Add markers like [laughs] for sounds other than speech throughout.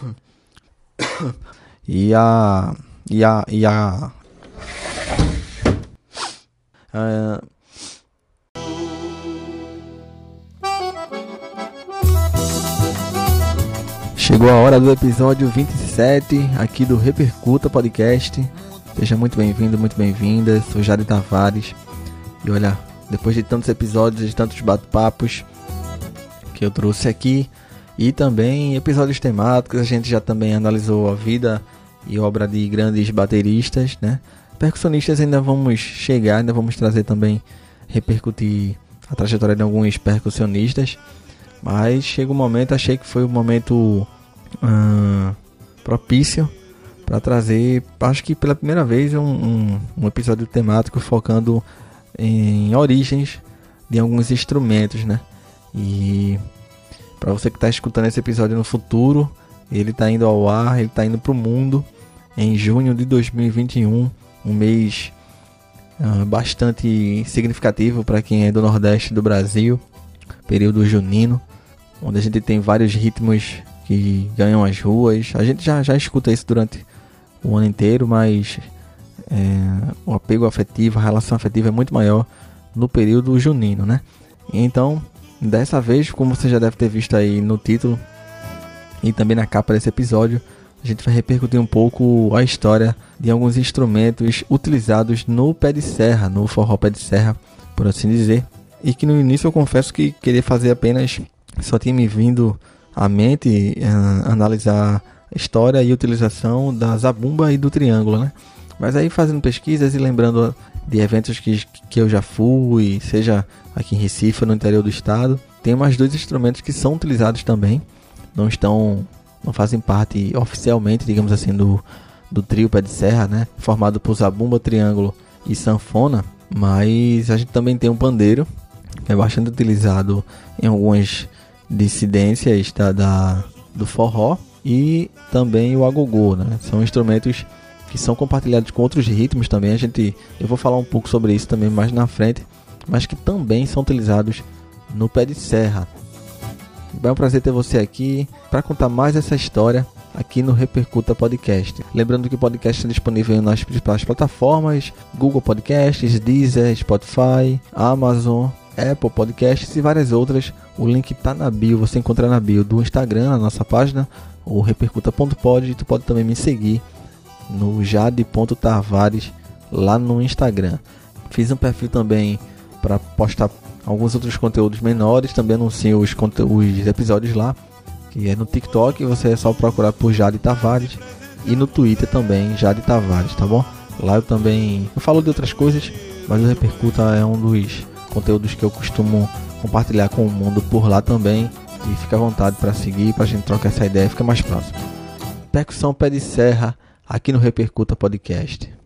[coughs] E a. E a. E a. Ah, Chegou a hora do episódio 27 aqui do Repercuta Podcast. Seja muito bem-vindo, muito bem-vinda. Sou Jade Tavares. E olha, depois de tantos episódios, de tantos bate-papos que eu trouxe aqui, e também episódios temáticos, a gente já também analisou a vida e obra de grandes bateristas, né? Percussionistas ainda vamos chegar, ainda vamos trazer também, repercutir a trajetória de alguns percussionistas. Mas chega um momento, achei que foi o um momento propício para trazer, acho que pela primeira vez, um, um, um, episódio temático focando em origens de alguns instrumentos, né? E para você que está escutando esse episódio no futuro, ele está indo ao ar, ele está indo para o mundo em junho de 2021, um mês uh, bastante significativo para quem é do Nordeste do Brasil, período junino, onde a gente tem vários ritmos que ganham as ruas. A gente já, já escuta isso durante o ano inteiro, mas é, o apego afetivo, a relação afetiva é muito maior no período junino, né? Então, dessa vez, como você já deve ter visto aí no título e também na capa desse episódio, a gente vai repercutir um pouco a história de alguns instrumentos utilizados no pé de serra, no forró pé de serra, por assim dizer. E que no início eu confesso que queria fazer apenas, só tinha me vindo à mente uh, analisar a história e utilização da zabumba e do triângulo, né? Mas aí fazendo pesquisas e lembrando de eventos que, que eu já fui, seja aqui em Recife no interior do estado, tem mais dois instrumentos que são utilizados também, não estão não fazem parte oficialmente, digamos assim, do, do trio pé de serra, né? Formado por zabumba, triângulo e sanfona, mas a gente também tem um pandeiro, que é bastante utilizado em algumas dissidências da, da do forró e também o agogô, né? São instrumentos que são compartilhados com outros ritmos também. A gente, eu vou falar um pouco sobre isso também mais na frente, mas que também são utilizados no pé de serra, é um prazer ter você aqui para contar mais essa história aqui no Repercuta Podcast. Lembrando que o podcast está disponível nas principais plataformas: Google Podcasts, Deezer, Spotify, Amazon, Apple Podcasts e várias outras. O link está na bio, você encontra na bio do Instagram, na nossa página, ou repercuta.pod. Tu pode também me seguir no jade.tavares lá no Instagram. Fiz um perfil também para postar alguns outros conteúdos menores, também anuncio os, os episódios lá, que é no TikTok, você é só procurar por Jade Tavares e no Twitter também, Jade Tavares, tá bom? Lá eu também eu falo de outras coisas, mas o Repercuta é um dos conteúdos que eu costumo compartilhar com o mundo por lá também. E fica à vontade para seguir, para a gente trocar essa ideia, fica mais próximo. Percussão Pé de Serra, aqui no Repercuta Podcast.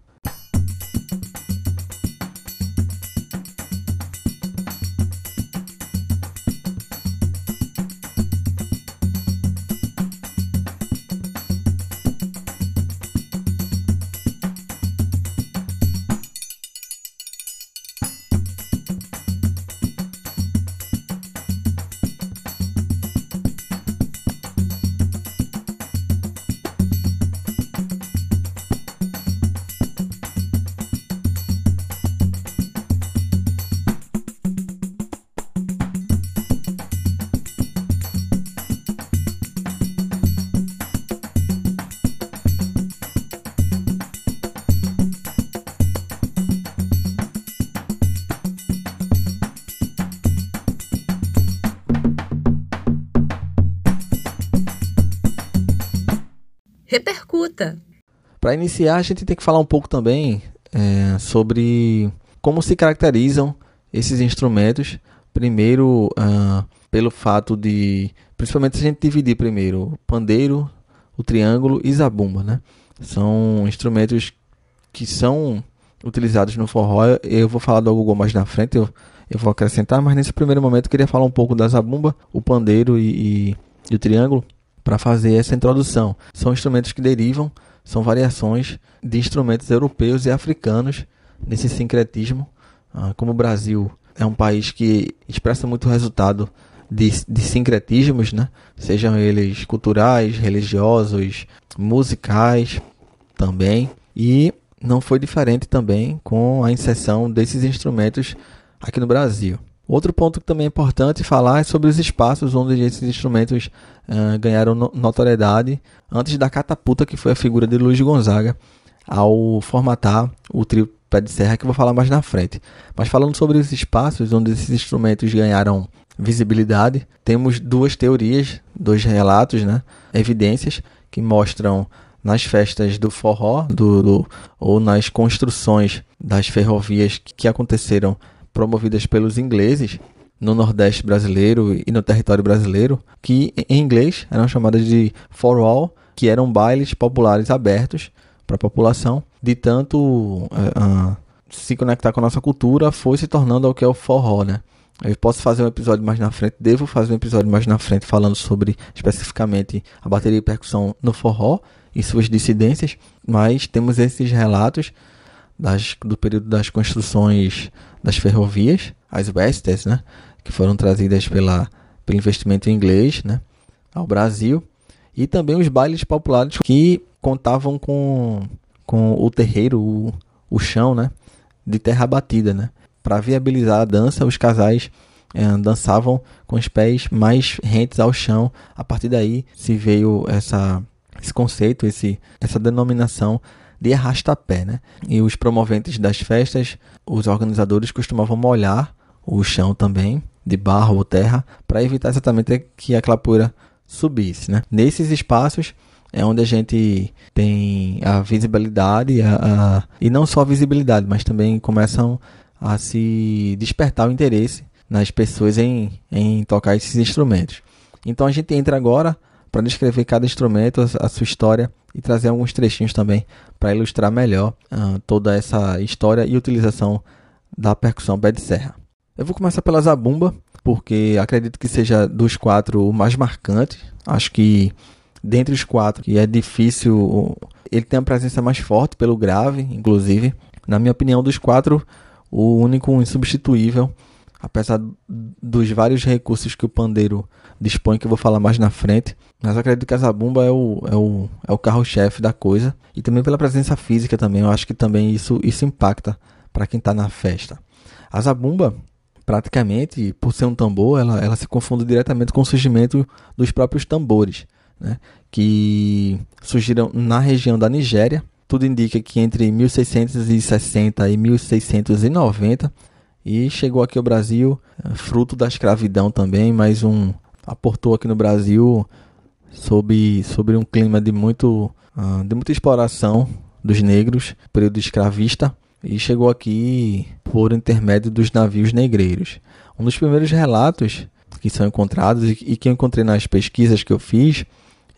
Para iniciar, a gente tem que falar um pouco também é, sobre como se caracterizam esses instrumentos. Primeiro, uh, pelo fato de, principalmente se a gente dividir primeiro pandeiro, o triângulo e zabumba, né? São instrumentos que são utilizados no forró. Eu vou falar do agogô mais na frente, eu, eu vou acrescentar, mas nesse primeiro momento eu queria falar um pouco da zabumba, o pandeiro e, e, e o triângulo para fazer essa introdução. São instrumentos que derivam, são variações de instrumentos europeus e africanos nesse sincretismo. Ah, como o Brasil é um país que expressa muito resultado de, de sincretismos, né? Sejam eles culturais, religiosos, musicais também. E não foi diferente também com a inserção desses instrumentos aqui no Brasil. Outro ponto que também é importante falar é sobre os espaços onde esses instrumentos uh, ganharam notoriedade antes da catapulta que foi a figura de Luiz Gonzaga ao formatar o trio Pé de Serra, que eu vou falar mais na frente. Mas falando sobre os espaços onde esses instrumentos ganharam visibilidade, temos duas teorias, dois relatos, né, evidências que mostram nas festas do forró do, do, ou nas construções das ferrovias que aconteceram promovidas pelos ingleses no Nordeste brasileiro e no território brasileiro, que em inglês eram chamadas de for all, que eram bailes populares abertos para a população, de tanto uh, uh, se conectar com a nossa cultura, foi se tornando o que é o forró, né? Eu posso fazer um episódio mais na frente, devo fazer um episódio mais na frente falando sobre especificamente a bateria e percussão no forró e suas dissidências, mas temos esses relatos das, do período das construções das ferrovias, as Westers, né, que foram trazidas pela, pelo investimento inglês né, ao Brasil, e também os bailes populares que contavam com, com o terreiro, o, o chão né, de terra batida. Né. Para viabilizar a dança, os casais eh, dançavam com os pés mais rentes ao chão. A partir daí se veio essa, esse conceito, esse, essa denominação de arrastapé, né? E os promoventes das festas, os organizadores costumavam molhar o chão também de barro ou terra para evitar exatamente que aquela poeira subisse, né? Nesses espaços é onde a gente tem a visibilidade a, a, e não só a visibilidade, mas também começam a se despertar o interesse nas pessoas em, em tocar esses instrumentos. Então a gente entra agora para descrever cada instrumento, a, sua história e trazer alguns trechinhos também para ilustrar melhor uh, toda essa história e utilização da percussão pé de serra. Eu vou começar pela zabumba, porque acredito que seja dos quatro o mais marcante. Acho que dentre os quatro, que é difícil, ele tem a presença mais forte pelo grave, inclusive. Na minha opinião, dos quatro, o único insubstituível, apesar dos vários recursos que o pandeiro dispõe, que eu vou falar mais na frente. Mas acredito que a zabumba é o, é o, é o carro-chefe da coisa. E também pela presença física também, eu acho que também isso, isso impacta para quem está na festa. A zabumba, praticamente, por ser um tambor, ela, ela se confunde diretamente com o surgimento dos próprios tambores, né? que surgiram na região da Nigéria. Tudo indica que entre 1660 e 1690 e chegou aqui ao Brasil, eh, fruto da escravidão também, mais um aportou aqui no Brasil sob, sobre um clima de, muito, uh, de muita exploração dos negros, período escravista, e chegou aqui por intermédio dos navios negreiros. Um dos primeiros relatos que são encontrados e, que eu encontrei nas pesquisas que eu fiz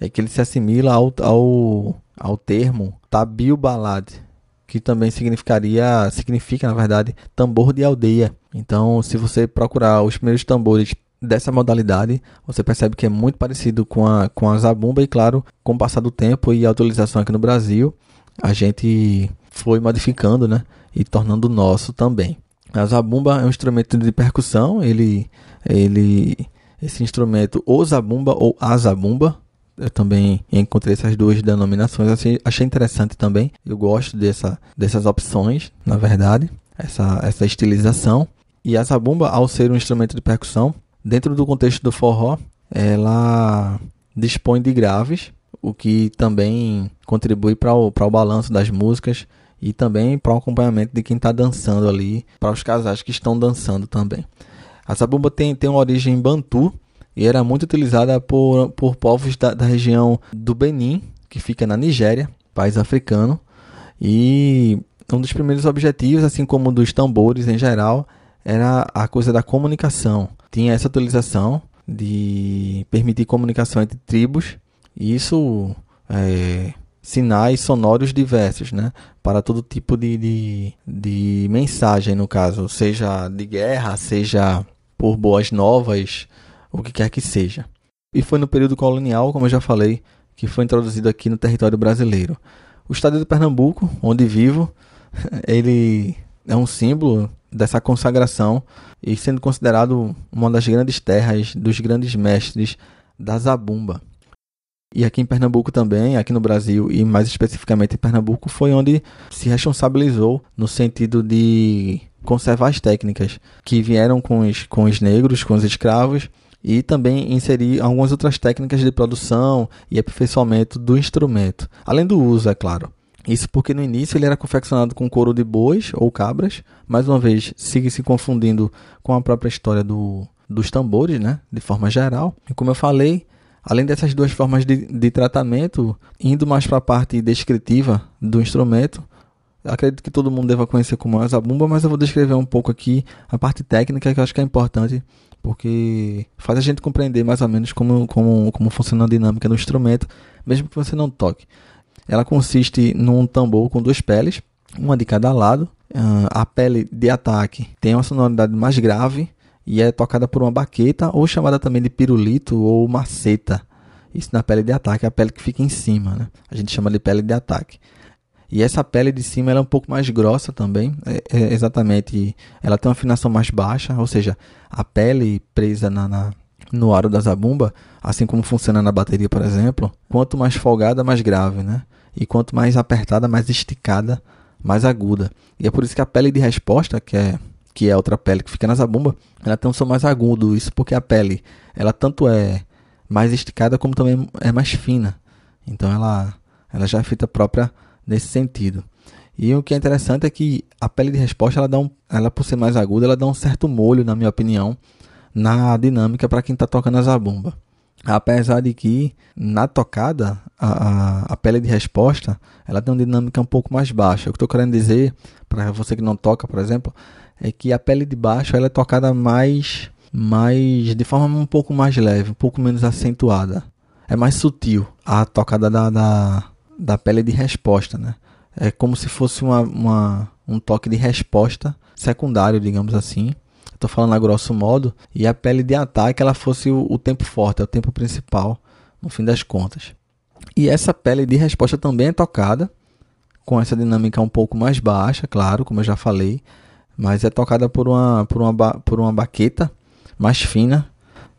é que ele se assimila ao, ao, ao termo tabil balad, que também significaria, significa na verdade, tambor de aldeia. Então, se você procurar os primeiros tambores dessa modalidade, você percebe que é muito parecido com a, com a zabumba e, claro, com o passar do tempo e a utilização aqui no Brasil, a gente foi modificando, né, e tornando nosso também. A zabumba é um instrumento de percussão, ele, ele, esse instrumento, ou zabumba ou a zabumba, eu também encontrei essas duas denominações, achei, achei interessante também, eu gosto dessa, dessas opções, na verdade, essa, essa estilização. E a zabumba, ao ser um instrumento de percussão, Dentro do contexto do forró, ela dispõe de graves, o que também contribui para o, o balanço das músicas e também para o acompanhamento de quem está dançando ali, para os casais que estão dançando também. A zabumba tem, tem uma origem bantu e era muito utilizada por, por povos da, da região do Benin, que fica na Nigéria, país africano, e um dos primeiros objetivos, assim como dos tambores em geral, era a coisa da comunicação tinha essa utilização de permitir comunicação entre tribos, e isso é, sinais sonoros diversos, né? Para todo tipo de, de, de, mensagem, no caso, seja de guerra, seja por boas novas, o que quer que seja. E foi no período colonial, como eu já falei, que foi introduzido aqui no território brasileiro. O estado de Pernambuco, onde vivo, [laughs] ele é um símbolo dessa consagração e sendo considerado uma das grandes terras dos grandes mestres da zabumba. E aqui em Pernambuco também, aqui no Brasil e mais especificamente em Pernambuco, foi onde se responsabilizou no sentido de conservar as técnicas que vieram com os, com os negros, com os escravos, e também inserir algumas outras técnicas de produção e aperfeiçoamento do instrumento, além do uso, é claro. Isso porque no início ele era confeccionado com couro de bois ou cabras, mais uma vez sigue se confundindo com a própria história do, dos tambores, né, de forma geral. E como eu falei, além dessas duas formas de, de tratamento, indo mais para a parte descritiva do instrumento, acredito que todo mundo deva conhecer como é a zabumba, mas eu vou descrever um pouco aqui a parte técnica que eu acho que é importante, porque faz a gente compreender mais ou menos como, como, como funciona a dinâmica do instrumento, mesmo que você não toque. Ela consiste num tambor com duas peles, uma de cada lado. Uh, a pele de ataque tem uma sonoridade mais grave e é tocada por uma baqueta ou chamada também de pirulito ou maceta. Isso na pele de ataque, é a pele que fica em cima, né? A gente chama de pele de ataque. E essa pele de cima é um pouco mais grossa também, é, é exatamente, ela tem uma afinação mais baixa, ou seja, a pele presa na, na, no aro da zabumba, assim como funciona na bateria, por exemplo, quanto mais folgada, mais grave, né? E quanto mais apertada, mais esticada, mais aguda. E é por isso que a pele de resposta, que é que é outra pele que fica na zabumba, ela tem um som mais agudo. Isso porque a pele, ela tanto é mais esticada como também é mais fina. Então ela, ela já é feita própria nesse sentido. E o que é interessante é que a pele de resposta, ela, dá um, ela por ser mais aguda, ela dá um certo molho, na minha opinião, na dinâmica para quem está tocando a zabumba. Apesar de que na tocada, a, a, a, pele de resposta, ela tem uma dinâmica um pouco mais baixa. O que estou querendo dizer, para você que não toca, por exemplo, é que a pele de baixo ela é tocada mais, mais de forma um pouco mais leve, um pouco menos acentuada. É mais sutil a tocada da, da, da pele de resposta, né? É como se fosse uma, uma um toque de resposta secundário, digamos assim. Estou falando a grosso modo. E a pele de ataque ela fosse o, o tempo forte, é o tempo principal, no fim das contas. E essa pele de resposta também é tocada com essa dinâmica um pouco mais baixa, claro, como eu já falei, mas é tocada por uma, por uma, por uma baqueta mais fina,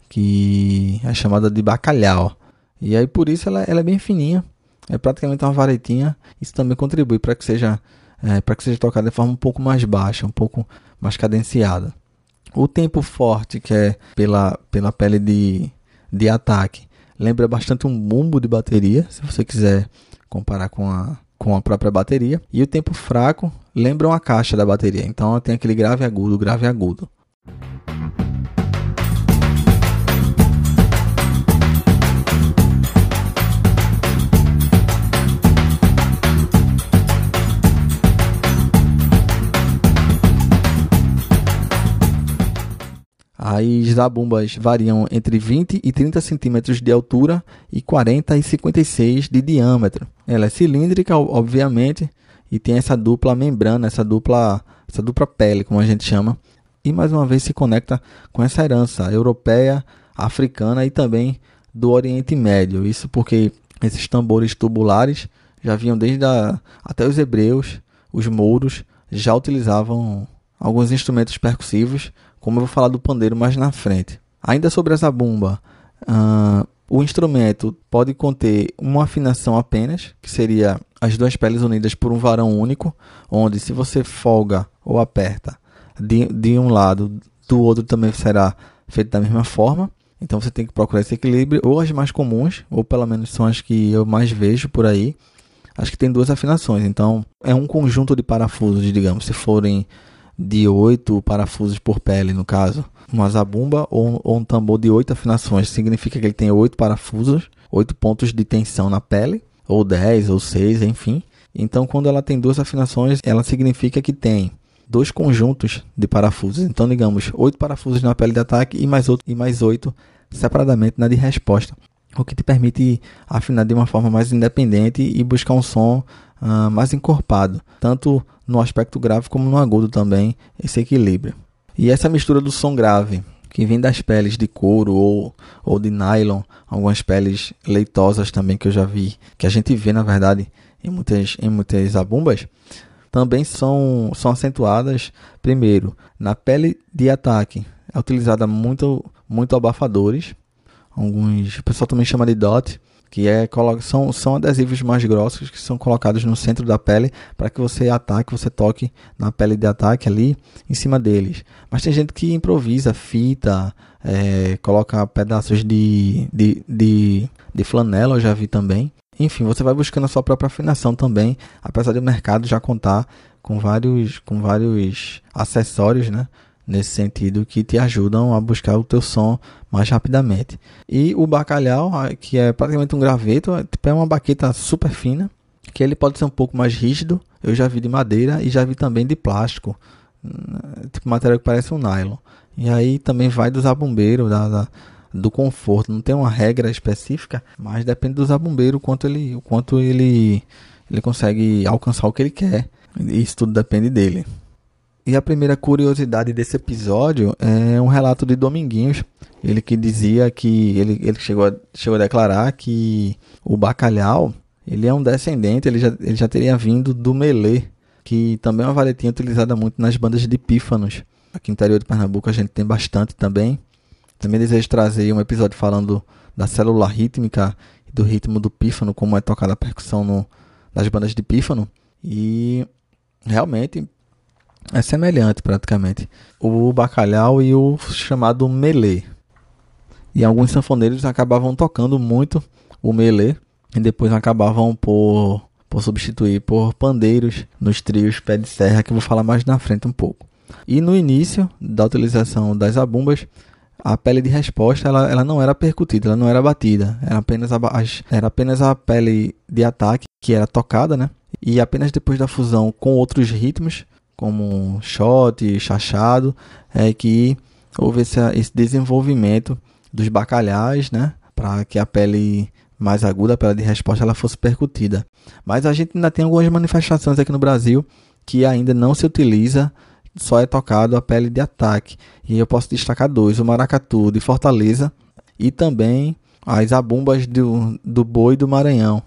que é chamada de bacalhau. E aí por isso ela, ela é bem fininha é praticamente uma varetinha. Isso também contribui para que seja é, para que seja tocada de forma um pouco mais baixa, um pouco mais cadenciada. O tempo forte que é pela, pela pele de, de ataque lembra bastante um bumbo de bateria, se você quiser comparar com a, com a própria bateria. E o tempo fraco lembra uma caixa da bateria. Então tem aquele grave agudo, grave agudo. As zabumbas variam entre 20 e 30 centímetros de altura e 40 e 56 de diâmetro. Ela é cilíndrica, obviamente, e tem essa dupla membrana, essa dupla, essa dupla pele, como a gente chama. E mais uma vez se conecta com essa herança europeia, africana e também do Oriente Médio. Isso porque esses tambores tubulares já vinham desde a, até os hebreus, os mouros já utilizavam alguns instrumentos percussivos como eu vou falar do pandeiro mais na frente. Ainda sobre essa bomba, uh, o instrumento pode conter uma afinação apenas, que seria as duas peles unidas por um varão único, onde se você folga ou aperta de, de um lado, do outro também será feito da mesma forma. Então você tem que procurar esse equilíbrio, ou as mais comuns, ou pelo menos são as que eu mais vejo por aí. Acho que tem duas afinações, então é um conjunto de parafusos, digamos, se forem de oito parafusos por pele, no caso. Uma zabumba ou, ou um tambor de oito afinações significa que ele tem oito parafusos, oito pontos de tensão na pele, ou dez, ou seis, enfim. Então, quando ela tem duas afinações, ela significa que tem dois conjuntos de parafusos. Então, digamos, oito parafusos na pele de ataque e mais, e mais oito separadamente na de resposta. O que te permite afinar de uma forma mais independente e buscar um som uh, mais encorpado, tanto no aspecto grave como no agudo também, esse equilíbrio. E essa mistura do som grave, que vem das peles de couro ou, ou de nylon, algumas peles leitosas também que eu já vi, que a gente vê na verdade em muitas, em muitas abumbas, também são, são acentuadas, primeiro, na pele de ataque. É utilizada muito, muito abafadores. Alguns, o pessoal também chama de dot, que é, são, são adesivos mais grossos que são colocados no centro da pele para que você ataque, você toque na pele de ataque ali em cima deles. Mas tem gente que improvisa fita, é, coloca pedaços de, de, de, de flanela, eu já vi também. Enfim, você vai buscando a sua própria afinação também, apesar do mercado já contar com vários, com vários acessórios, né? Nesse sentido, que te ajudam a buscar o teu som mais rapidamente. E o bacalhau, que é praticamente um graveto, é, tipo, é uma baqueta super fina, que ele pode ser um pouco mais rígido. Eu já vi de madeira e já vi também de plástico, hum, tipo material que parece um nylon. E aí também vai do zabumbeiro, da, da, do conforto. Não tem uma regra específica, mas depende do zabumbeiro o quanto ele, o quanto ele, ele consegue alcançar o que ele quer. Isso tudo depende dele. E a primeira curiosidade desse episódio é um relato de Dominguinhos. Ele que dizia que ele, ele chegou, a, chegou a declarar que o bacalhau ele é um descendente, ele já, ele já teria vindo do melê, que também é uma valetinha utilizada muito nas bandas de pífanos. Aqui no interior de Pernambuco a gente tem bastante também. Também desejo trazer um episódio falando da célula rítmica e do ritmo do pífano, como é tocada a percussão no, das bandas de pífano. E realmente é semelhante praticamente. O bacalhau e o chamado melê. E alguns sanfoneiros acabavam tocando muito o melê e depois acabavam por, por substituir por pandeiros nos trios pé de serra, que eu vou falar mais na frente um pouco. E no início da utilização das abumbas, a pele de resposta ela, ela não era percutida, ela não era batida, era apenas, a, era apenas a pele de ataque que era tocada, né? E apenas depois da fusão com outros ritmos, como shot, chachado, é que houve esse, esse desenvolvimento dos bacalhais, né? Para que a pele mais aguda, a pele de resposta, ela fosse percutida. Mas a gente ainda tem algumas manifestações aqui no Brasil que ainda não se utiliza só é tocado a pele de ataque. E eu posso destacar dois: o maracatu de Fortaleza e também as abumbas do, do boi do Maranhão,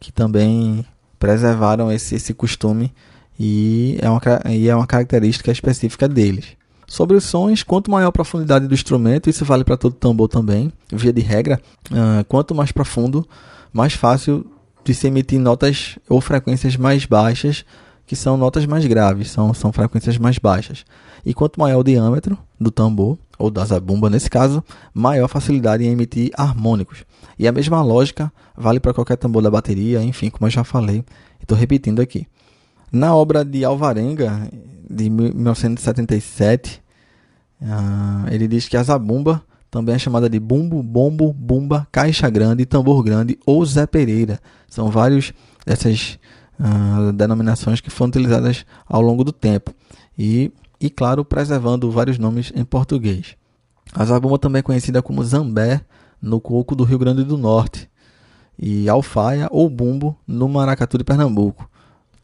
que também preservaram esse, esse costume e é, uma, e é uma característica específica deles. Sobre os sons, quanto maior a profundidade do instrumento, isso vale para todo tambor também, via de regra, uh, quanto mais profundo, mais fácil de se emitir notas ou frequências mais baixas que são notas mais graves, são, são frequências mais baixas. E quanto maior o diâmetro do tambor, ou da zabumba nesse caso, maior a facilidade em emitir harmônicos. E a mesma lógica vale para qualquer tambor da bateria, enfim, como eu já falei, estou repetindo aqui. Na obra de Alvarenga, de 1977, uh, ah, ele diz que a zabumba também é chamada de bumbo, bombo, bumba, caixa grande, tambor grande ou Zé Pereira. São vários dessas uh, denominações que foram utilizadas ao longo do tempo. E, e claro, preservando vários nomes em português. A zabumba também é conhecida como zambé no coco do Rio Grande do Norte e alfaia ou bumbo no maracatu de Pernambuco.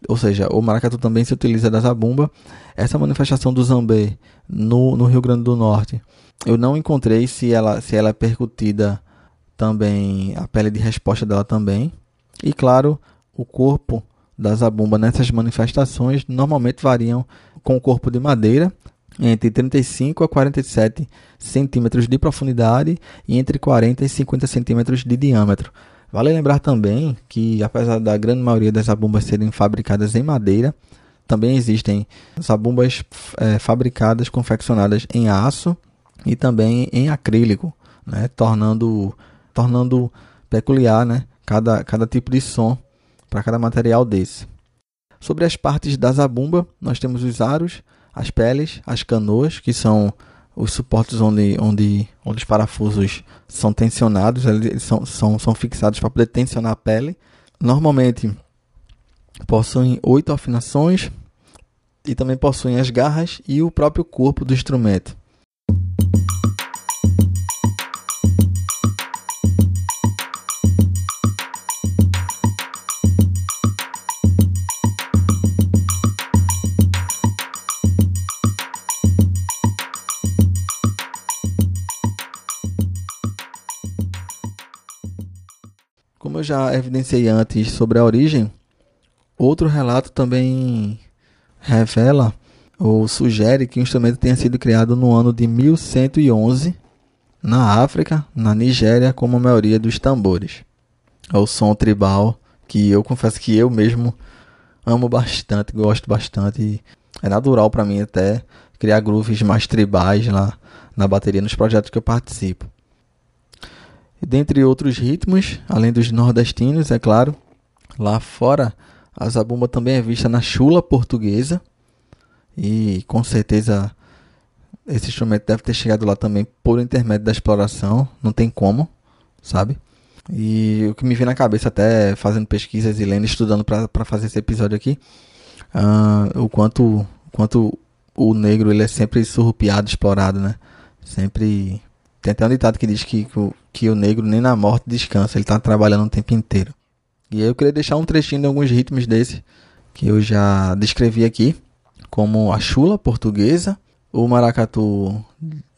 Ou seja, o maracatu também se utiliza da zabumba. Essa manifestação do zambé no, no Rio Grande do Norte, eu não encontrei se ela, se ela é percutida também, a pele de resposta dela também. E claro, o corpo da zabumba nessas manifestações normalmente variam com o corpo de madeira entre 35 a 47 centímetros de profundidade e entre 40 e 50 centímetros de diâmetro. Vale lembrar também que, apesar da grande maioria das zabumbas serem fabricadas em madeira, também existem zabumbas é, fabricadas, confeccionadas em aço e também em acrílico, né? tornando, tornando peculiar né? cada, cada tipo de som para cada material desse. Sobre as partes da zabumba, nós temos os aros, as peles, as canoas, que são os suportes onde, onde, onde os parafusos são tensionados, eles são, são, são fixados para poder tensionar a pele. Normalmente possuem oito afinações e também possuem as garras e o próprio corpo do instrumento. Eu já evidenciei antes sobre a origem, outro relato também revela ou sugere que o instrumento tenha sido criado no ano de 1111 na África, na Nigéria, como a maioria dos tambores. É o som tribal que eu confesso que eu mesmo amo bastante, gosto bastante. É natural para mim até criar grooves mais tribais lá na bateria nos projetos que eu participo. Dentre outros ritmos, além dos nordestinos, é claro, lá fora a zabumba também é vista na chula portuguesa e com certeza esse instrumento deve ter chegado lá também por intermédio da exploração, não tem como, sabe? E o que me vem na cabeça, até fazendo pesquisas e lendo, estudando para fazer esse episódio aqui, uh, o quanto, quanto o negro ele é sempre surrupiado, explorado, né? Sempre. Tem até um ditado que diz que, que, que o negro nem na morte descansa, ele está trabalhando o tempo inteiro. E eu queria deixar um trechinho de alguns ritmos desse que eu já descrevi aqui, como a chula portuguesa, o maracatu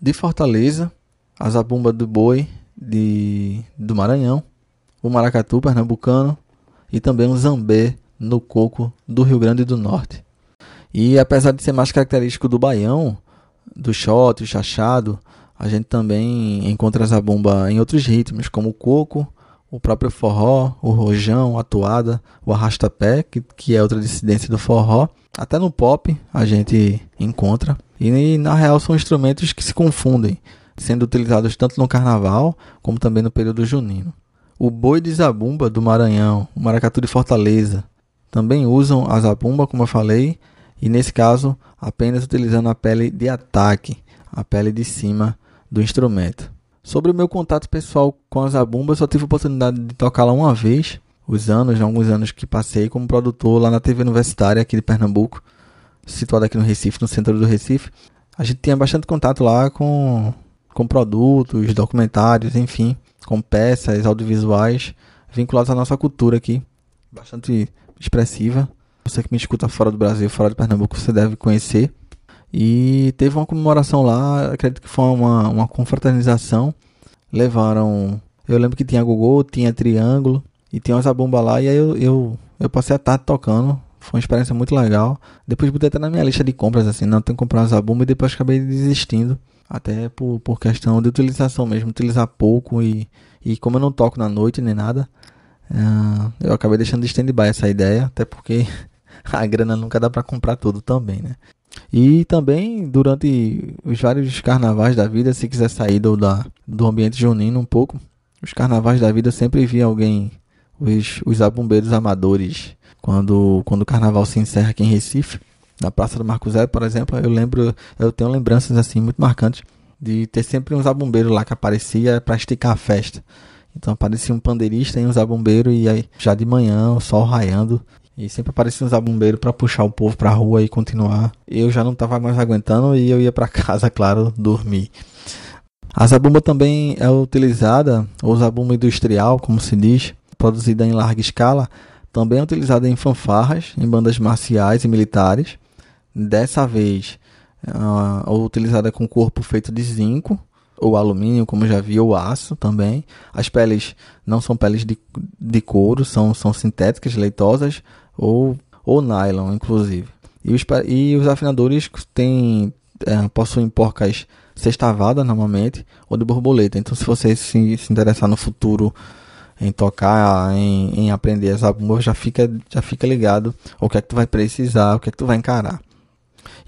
de Fortaleza, a zabumba do boi de, do Maranhão, o maracatu pernambucano e também o zambê no coco do Rio Grande do Norte. E apesar de ser mais característico do baião, do shot, o chachado, a gente também encontra a zabumba em outros ritmos, como o coco, o próprio forró, o rojão, a toada, o arrasta-pé, que, que é outra dissidência do forró. Até no pop a gente encontra. E na real são instrumentos que se confundem sendo utilizados tanto no carnaval como também no período junino. O boi de zabumba do Maranhão, o maracatu de Fortaleza, também usam a zabumba, como eu falei, e nesse caso apenas utilizando a pele de ataque, a pele de cima do instrumento. Sobre o meu contato pessoal com a zabumba, eu só tive a oportunidade de tocá-la uma vez, os anos, alguns anos que passei como produtor lá na TV Universitária aqui de Pernambuco, situada aqui no Recife, no centro do Recife. A gente tinha bastante contato lá com com produtos, documentários, enfim, com peças audiovisuais vinculadas à nossa cultura aqui, bastante expressiva. Você que me escuta fora do Brasil, fora de Pernambuco, você deve conhecer. E teve uma comemoração lá, acredito que foi uma, uma confraternização. Levaram. Eu lembro que tinha Gogô, tinha Triângulo e tinha uma zabumba lá. E aí eu, eu, eu passei a tarde tocando. Foi uma experiência muito legal. Depois botei até na minha lista de compras, assim, não tenho que comprar uma zabumba e depois acabei desistindo. Até por, por questão de utilização mesmo, utilizar pouco e, e como eu não toco na noite nem nada, uh, eu acabei deixando de stand-by essa ideia, até porque [laughs] a grana nunca dá para comprar tudo também, né? E também durante os vários carnavais da vida, se quiser sair do, da, do ambiente junino um pouco, os carnavais da vida sempre vi alguém, os, os abumbeiros amadores, quando, quando o carnaval se encerra aqui em Recife, na Praça do Marco Zero, por exemplo, eu lembro, eu tenho lembranças assim muito marcantes de ter sempre um zabumbeiro lá que aparecia para esticar a festa. Então aparecia um pandeirista e um zabumbeiro e aí já de manhã, o sol raiando, e sempre aparecia um zabumbeiro para puxar o povo para a rua e continuar. Eu já não estava mais aguentando e eu ia para [laughs] casa, claro, dormir. A zabumba também é utilizada, ou zabumba industrial, como se diz, produzida em larga escala, também é utilizada em fanfarras, em bandas marciais e militares, Dessa vez, uh, utilizada com corpo feito de zinco ou alumínio, como já vi, ou aço também. As peles não são peles de, de couro, são, são sintéticas, leitosas ou, ou nylon, inclusive. E os, e os afinadores têm, é, possuem porcas sextavadas normalmente, ou de borboleta. Então, se você se, se interessar no futuro em tocar, em, em aprender essa bomba, já fica, já fica ligado o que é que tu vai precisar, o que é que tu vai encarar.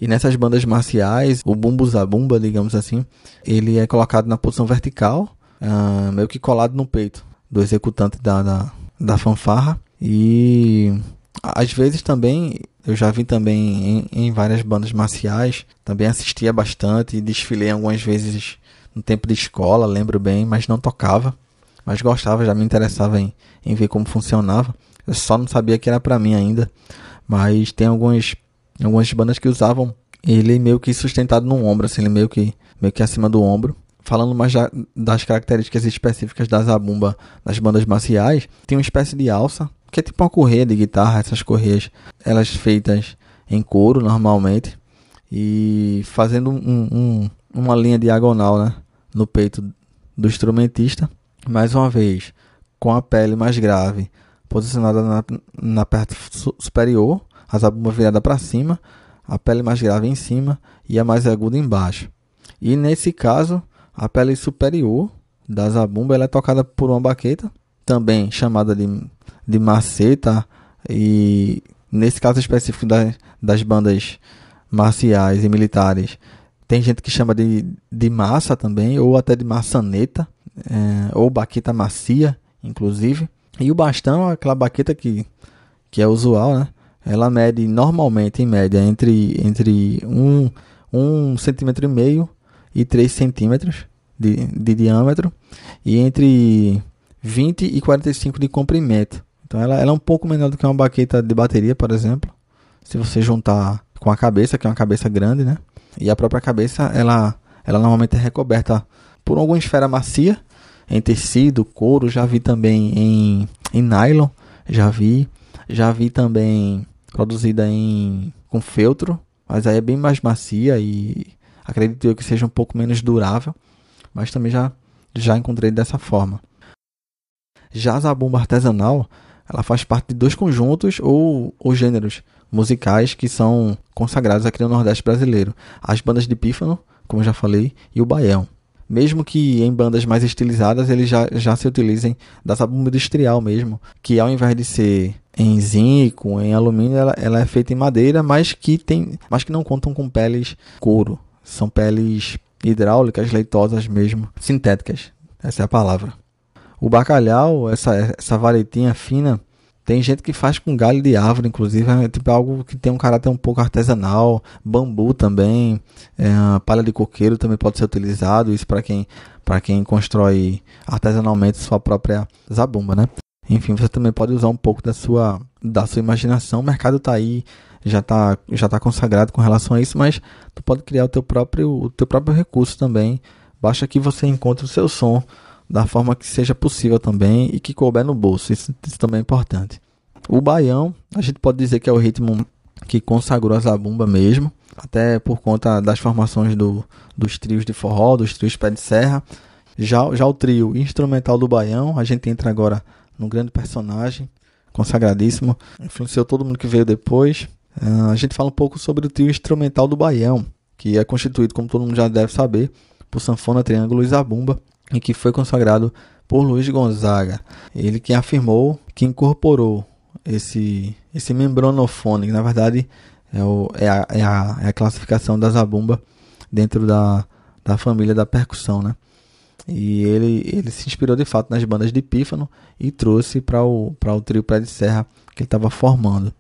E nessas bandas marciais, o bumbo zabumba, digamos assim, ele é colocado na posição vertical, uh, meio que colado no peito do executante da, da, da fanfarra. E às vezes também, eu já vi também em, em várias bandas marciais, também assistia bastante desfilei algumas vezes no tempo de escola, lembro bem, mas não tocava. Mas gostava, já me interessava em, em ver como funcionava. Eu só não sabia que era para mim ainda. Mas tem algumas algumas bandas que usavam ele meio que sustentado no ombro, assim, ele meio que, meio que acima do ombro. Falando mais das características específicas da zabumba nas bandas marciais, tem uma espécie de alça, que é tipo uma correia de guitarra, essas correias, elas feitas em couro normalmente, e fazendo um, um, uma linha diagonal né, no peito do instrumentista. Mais uma vez, com a pele mais grave, posicionada na, na parte superior, a zabumba virada para cima, a pele mais grave em cima e a mais aguda embaixo. E nesse caso, a pele superior da zabumba ela é tocada por uma baqueta, também chamada de, de maceta, e nesse caso específico das, das bandas marciais e militares, tem gente que chama de, de massa também, ou até de maçaneta, é, ou baqueta macia, inclusive. E o bastão, aquela baqueta que, que é usual, né? Ela mede normalmente, em média, entre, entre 1 um, um centímetro e meio e 3 centímetros de, de diâmetro e entre 20 e 45 de comprimento. Então ela, ela é um pouco menor do que uma baqueta de bateria, por exemplo. Se você juntar com a cabeça, que é uma cabeça grande, né? E a própria cabeça, ela, ela normalmente é recoberta por alguma esfera macia, em tecido, couro, já vi também em, em nylon, já vi. Já vi também produzida em com feltro, mas aí é bem mais macia e acredito eu que seja um pouco menos durável, mas também já já encontrei dessa forma. Já a zabumba artesanal, ela faz parte de dois conjuntos ou, ou gêneros musicais que são consagrados aqui no Nordeste brasileiro: as bandas de pífano, como já falei, e o baião. Mesmo que em bandas mais estilizadas eles já, já se utilizem da zabumba industrial mesmo, que ao invés de ser em zinco, em alumínio, ela, ela é feita em madeira, mas que tem, mas que não contam com peles couro, são peles hidráulicas, leitosas mesmo, sintéticas. Essa é a palavra. O bacalhau, essa essa varetinha fina, tem gente que faz com galho de árvore, inclusive, é tipo algo que tem um caráter um pouco artesanal, bambu também, é, palha de coqueiro também pode ser utilizado, isso para quem para quem constrói artesanalmente sua própria zabumba, né? Enfim, você também pode usar um pouco da sua, da sua imaginação. O mercado está aí, já está já tá consagrado com relação a isso, mas tu pode criar o teu próprio, o teu próprio recurso também. Basta que você encontre o seu som da forma que seja possível também e que couber no bolso. Isso, isso também é importante. O baião, a gente pode dizer que é o ritmo que consagrou a zabumba mesmo, até por conta das formações do, dos trios de forró, dos trios pé de serra. Já, já o trio instrumental do baião, a gente entra agora num grande personagem, consagradíssimo, influenciou todo mundo que veio depois. Uh, a gente fala um pouco sobre o trio instrumental do Baião, que é constituído, como todo mundo já deve saber, por sanfona, triângulo e zabumba, e que foi consagrado por Luiz Gonzaga. Ele que afirmou que incorporou esse, esse membranofone, que na verdade é, o, é, a, é, a, é a classificação da zabumba dentro da, da família da percussão, né? E ele, ele se inspirou de fato nas bandas de Pífano e trouxe para o, o trio Pé de Serra que ele estava formando.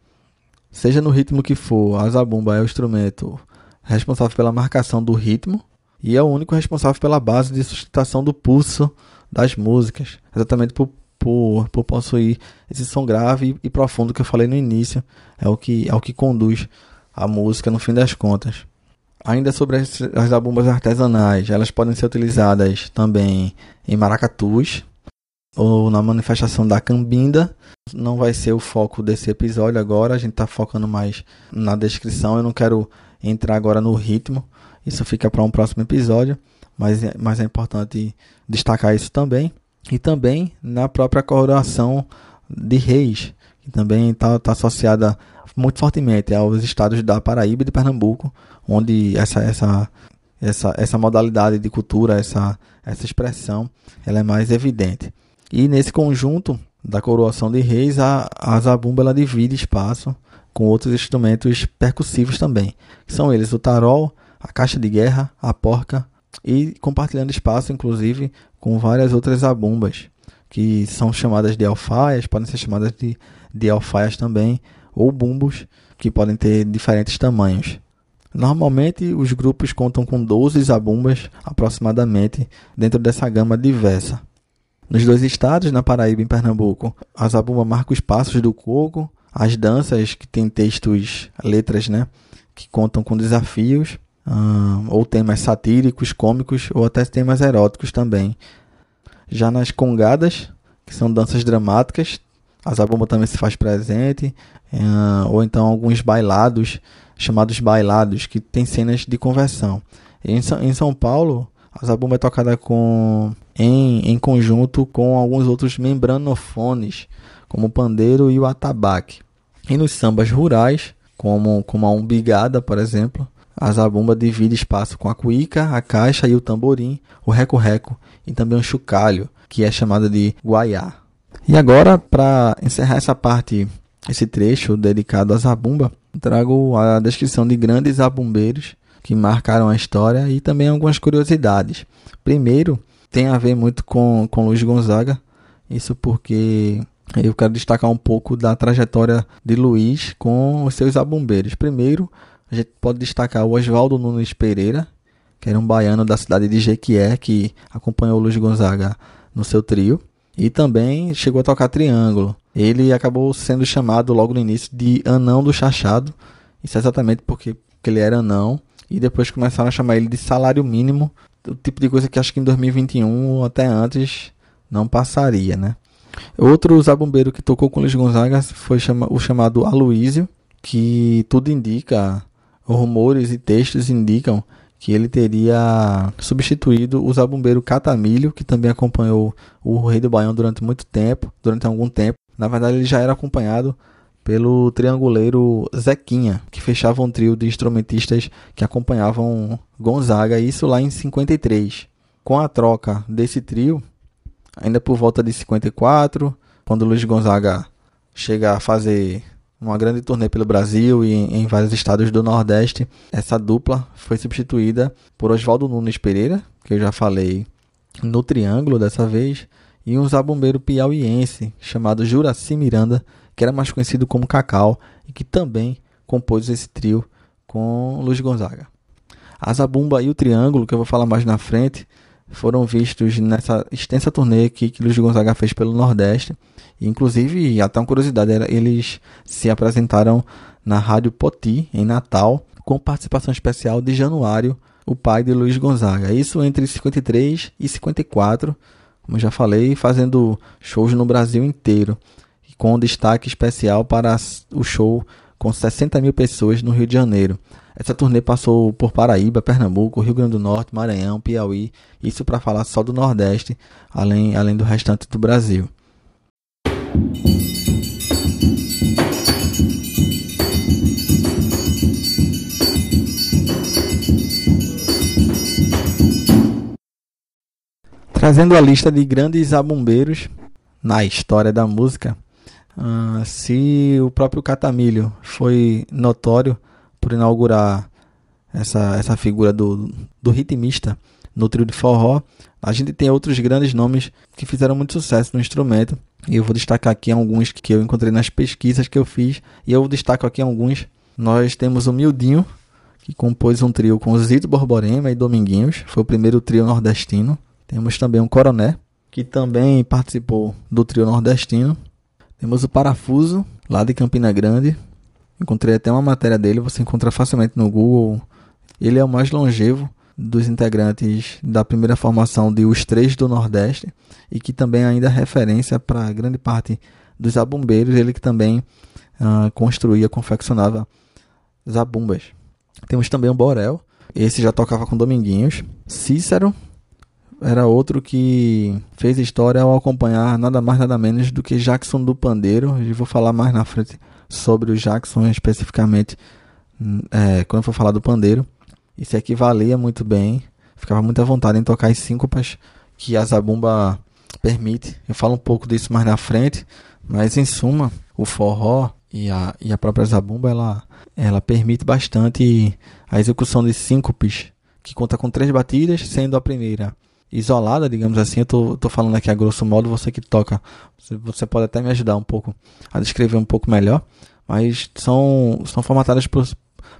Seja no ritmo que for, a zabumba é o instrumento responsável pela marcação do ritmo e é o único responsável pela base de sustentação do pulso das músicas, exatamente por, por, por possuir esse som grave e, e profundo que eu falei no início, é o que, é o que conduz a música no fim das contas. Ainda sobre as, as zabumbas artesanais, elas podem ser utilizadas também em maracatus ou na manifestação da cambinda. Não vai ser o foco desse episódio agora, a gente está focando mais na descrição. Eu não quero entrar agora no ritmo, isso fica para um próximo episódio, mas, é, mas é importante destacar isso também. E também na própria coroação de reis, que também está tá associada muito fortemente aos estados da Paraíba e de Pernambuco, onde essa, essa, essa, essa modalidade de cultura, essa, essa expressão, ela é mais evidente. E nesse conjunto da coroação de reis, a, a zabumba ela divide espaço com outros instrumentos percussivos também, que são eles o tarol, a caixa de guerra, a porca e compartilhando espaço, inclusive, com várias outras zabumbas, que são chamadas de alfaias, podem ser chamadas de, de alfaias também, ou bumbos, que podem ter diferentes tamanhos. Normalmente, os grupos contam com 12 zabumbas aproximadamente dentro dessa gama diversa. Nos dois estados, na Paraíba e em Pernambuco, a zabumba marca os passos do coco, as danças que têm textos, letras, né, que contam com desafios, ou temas satíricos, cômicos ou até temas eróticos também. Já nas congadas, que são danças dramáticas, a zabumba também se faz presente, ou então alguns bailados chamados bailados, que tem cenas de conversão. Em, em São Paulo, a zabumba é tocada com, em, em conjunto com alguns outros membranofones, como o pandeiro e o atabaque. E nos sambas rurais, como, como a umbigada, por exemplo. A zabumba divide espaço com a cuíca, a caixa e o tamborim, o reco-reco e também o chocalho, que é chamado de guaiá. E agora, para encerrar essa parte, esse trecho dedicado à zabumba, trago a descrição de grandes zabumbeiros que marcaram a história e também algumas curiosidades. Primeiro, tem a ver muito com, com Luiz Gonzaga, isso porque eu quero destacar um pouco da trajetória de Luiz com os seus zabumbeiros. Primeiro, a gente pode destacar o Oswaldo Nunes Pereira, que era um baiano da cidade de Jequié, que acompanhou o Luiz Gonzaga no seu trio. E também chegou a tocar triângulo. Ele acabou sendo chamado logo no início de Anão do Chachado. Isso é exatamente porque, porque ele era anão. E depois começaram a chamar ele de salário mínimo. O tipo de coisa que acho que em 2021 ou até antes não passaria, né? Outro zabumbeiro que tocou com Luiz Gonzaga foi o chamado Aloísio, que tudo indica, rumores e textos indicam que ele teria substituído o zabumbeiro Catamilho, que também acompanhou o Rei do Baião durante muito tempo, durante algum tempo. Na verdade, ele já era acompanhado pelo trianguleiro Zequinha, que fechava um trio de instrumentistas que acompanhavam Gonzaga, isso lá em 53. Com a troca desse trio, ainda por volta de 54, quando Luiz Gonzaga chega a fazer uma grande turnê pelo Brasil e em, vários estados do Nordeste. Essa dupla foi substituída por Oswaldo Nunes Pereira, que eu já falei no Triângulo dessa vez, e um zabumbeiro piauiense chamado Juraci Miranda, que era mais conhecido como Cacau e que também compôs esse trio com Luiz Gonzaga. A zabumba e o triângulo, que eu vou falar mais na frente, foram vistos nessa extensa turnê que, que Luiz Gonzaga fez pelo Nordeste. Inclusive, até uma curiosidade, era, eles se apresentaram na Rádio Poti, em Natal, com participação especial de Januário, o pai de Luiz Gonzaga. Isso entre 53 e 54, como já falei, fazendo shows no Brasil inteiro, com destaque especial para o show com 60 mil pessoas no Rio de Janeiro. Essa turnê passou por Paraíba, Pernambuco, Rio Grande do Norte, Maranhão, Piauí, isso para falar só do Nordeste, além, além do restante do Brasil. Trazendo a lista de grandes abumbeiros na história da música, uh, se o próprio Catamilho foi notório por inaugurar essa, essa figura do, do ritmista no trio de forró. A gente tem outros grandes nomes que fizeram muito sucesso no instrumento. E eu vou destacar aqui alguns que eu encontrei nas pesquisas que eu fiz. E eu destaco aqui alguns. Nós temos o Mildinho, que compôs um trio com Zito Borborema e Dominguinhos. Foi o primeiro trio nordestino. Temos também o Coroné, que também participou do trio nordestino. Temos o Parafuso, lá de Campina Grande, Encontrei até uma matéria dele, você encontra facilmente no Google. Ele é o mais longevo dos integrantes da primeira formação de Os Três do Nordeste e que também ainda é referência para grande parte dos zabumbeiros, ele que também uh, construía, confeccionava zabumbas. Temos também o Borel, esse já tocava com Dominguinhos. Cícero era outro que fez história ao acompanhar nada mais nada menos do que Jackson do Pandeiro, e vou falar mais na frente sobre o Jackson especificamente hum, é, quando for falar do pandeiro. Isso equivalia muito bem, ficava muito à vontade em tocar as síncopas que a zabumba permite. Eu falo um pouco disso mais na frente, mas em suma, o forró e a, e a própria zabumba ela, ela permite bastante a execução de síncopes, que conta com três batidas, sendo a primeira isolada, digamos assim. Eu tô, tô falando aqui a grosso modo, você que toca, você, você pode até me ajudar um pouco a descrever um pouco melhor. Mas são, são formatadas por,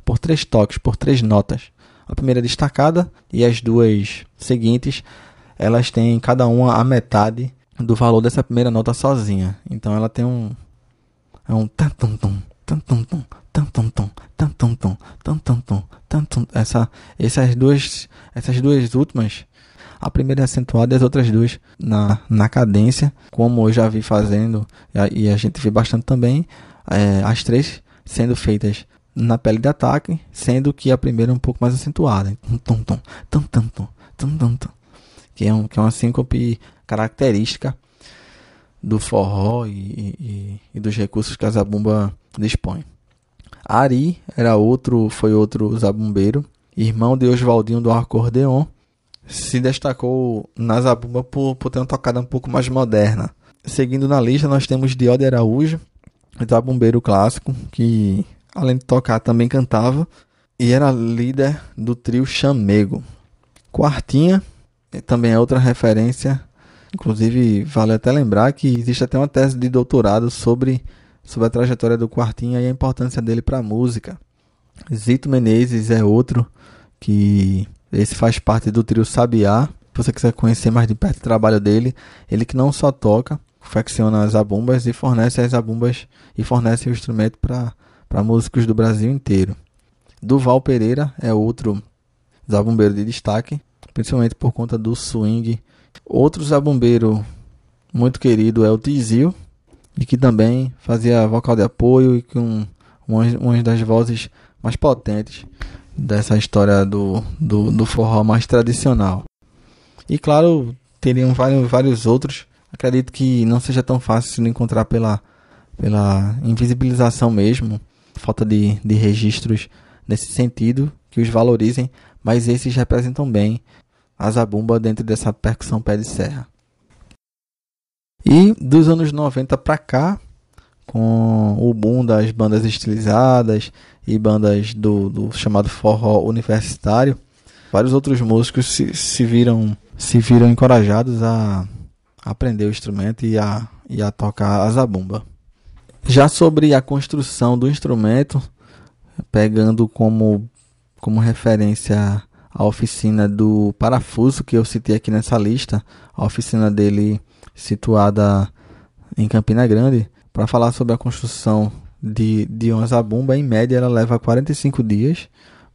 por três toques, por três notas. A primeira é destacada e as duas seguintes, elas têm cada uma a metade do valor dessa primeira nota sozinha. Então ela tem um é um tan tum tum tan tum tum tan tum tum tan tum tum tan tum essa essas duas essas duas últimas a primeira é acentuada e as outras duas na, na cadência, como eu já vi fazendo e a gente vê bastante também, é, as três sendo feitas na pele de ataque, sendo que a primeira é um pouco mais acentuada. Tum, tum, tum, tum, tum, tum, tum, tum, que, é um, que é uma síncope característica do forró e, e, e dos recursos que a zabumba dispõe. Ari era outro, foi outro zabumbeiro, irmão de Oswaldinho do acordeon, se destacou na zabumba por, por ter uma tocada um pouco mais moderna. Seguindo na lista, nós temos Diode Araújo, zabumbeiro clássico, que além de tocar também cantava e era líder do trio Chamego. Quartinha também é outra referência, inclusive vale até lembrar que existe até uma tese de doutorado sobre sobre a trajetória do Quartinha e a importância dele para a música. Zito Menezes é outro que esse faz parte do trio Sabiá. Se você quiser conhecer mais de perto o trabalho dele, ele que não só toca, confecciona as abumbas e fornece as abumbas e fornece o instrumento para músicos do Brasil inteiro. Duval Pereira é outro zabumbeiro de destaque, principalmente por conta do swing. Outro zabumbeiro muito querido é o Tizio, e que também fazia vocal de apoio e com uma das vozes mais potentes dessa história do, do, do forró mais tradicional. E claro, teriam vários, vários outros. Acredito que não seja tão fácil de encontrar pela, pela invisibilização mesmo, falta de, de registros nesse sentido que os valorizem, mas esses representam bem a zabumba dentro dessa percussão pé de serra. E dos anos 90 para cá, com o boom das bandas estilizadas e bandas do, do chamado forró universitário, vários outros músicos se, se, viram se viram encorajados a aprender o instrumento e a, e a tocar a zabumba. Já sobre a construção do instrumento, pegando como, como referência a oficina do parafuso que eu citei aqui nessa lista, a oficina dele situada em Campina Grande, para falar sobre a construção de, de zabumba. Em média, ela leva 45 dias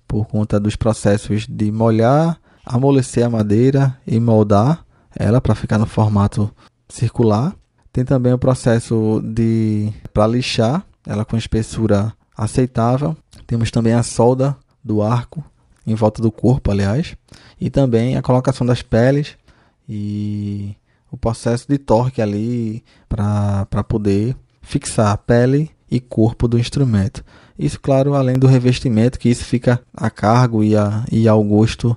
por conta dos processos de molhar, amolecer a madeira e moldar ela para ficar no formato circular. Tem também o processo de para lixar ela com espessura aceitável. Temos também a solda do arco em volta do corpo, aliás, e também a colocação das peles e o processo de torque ali para poder fixar a pele e corpo do instrumento. Isso, claro, além do revestimento, que isso fica a cargo e, a, e ao gosto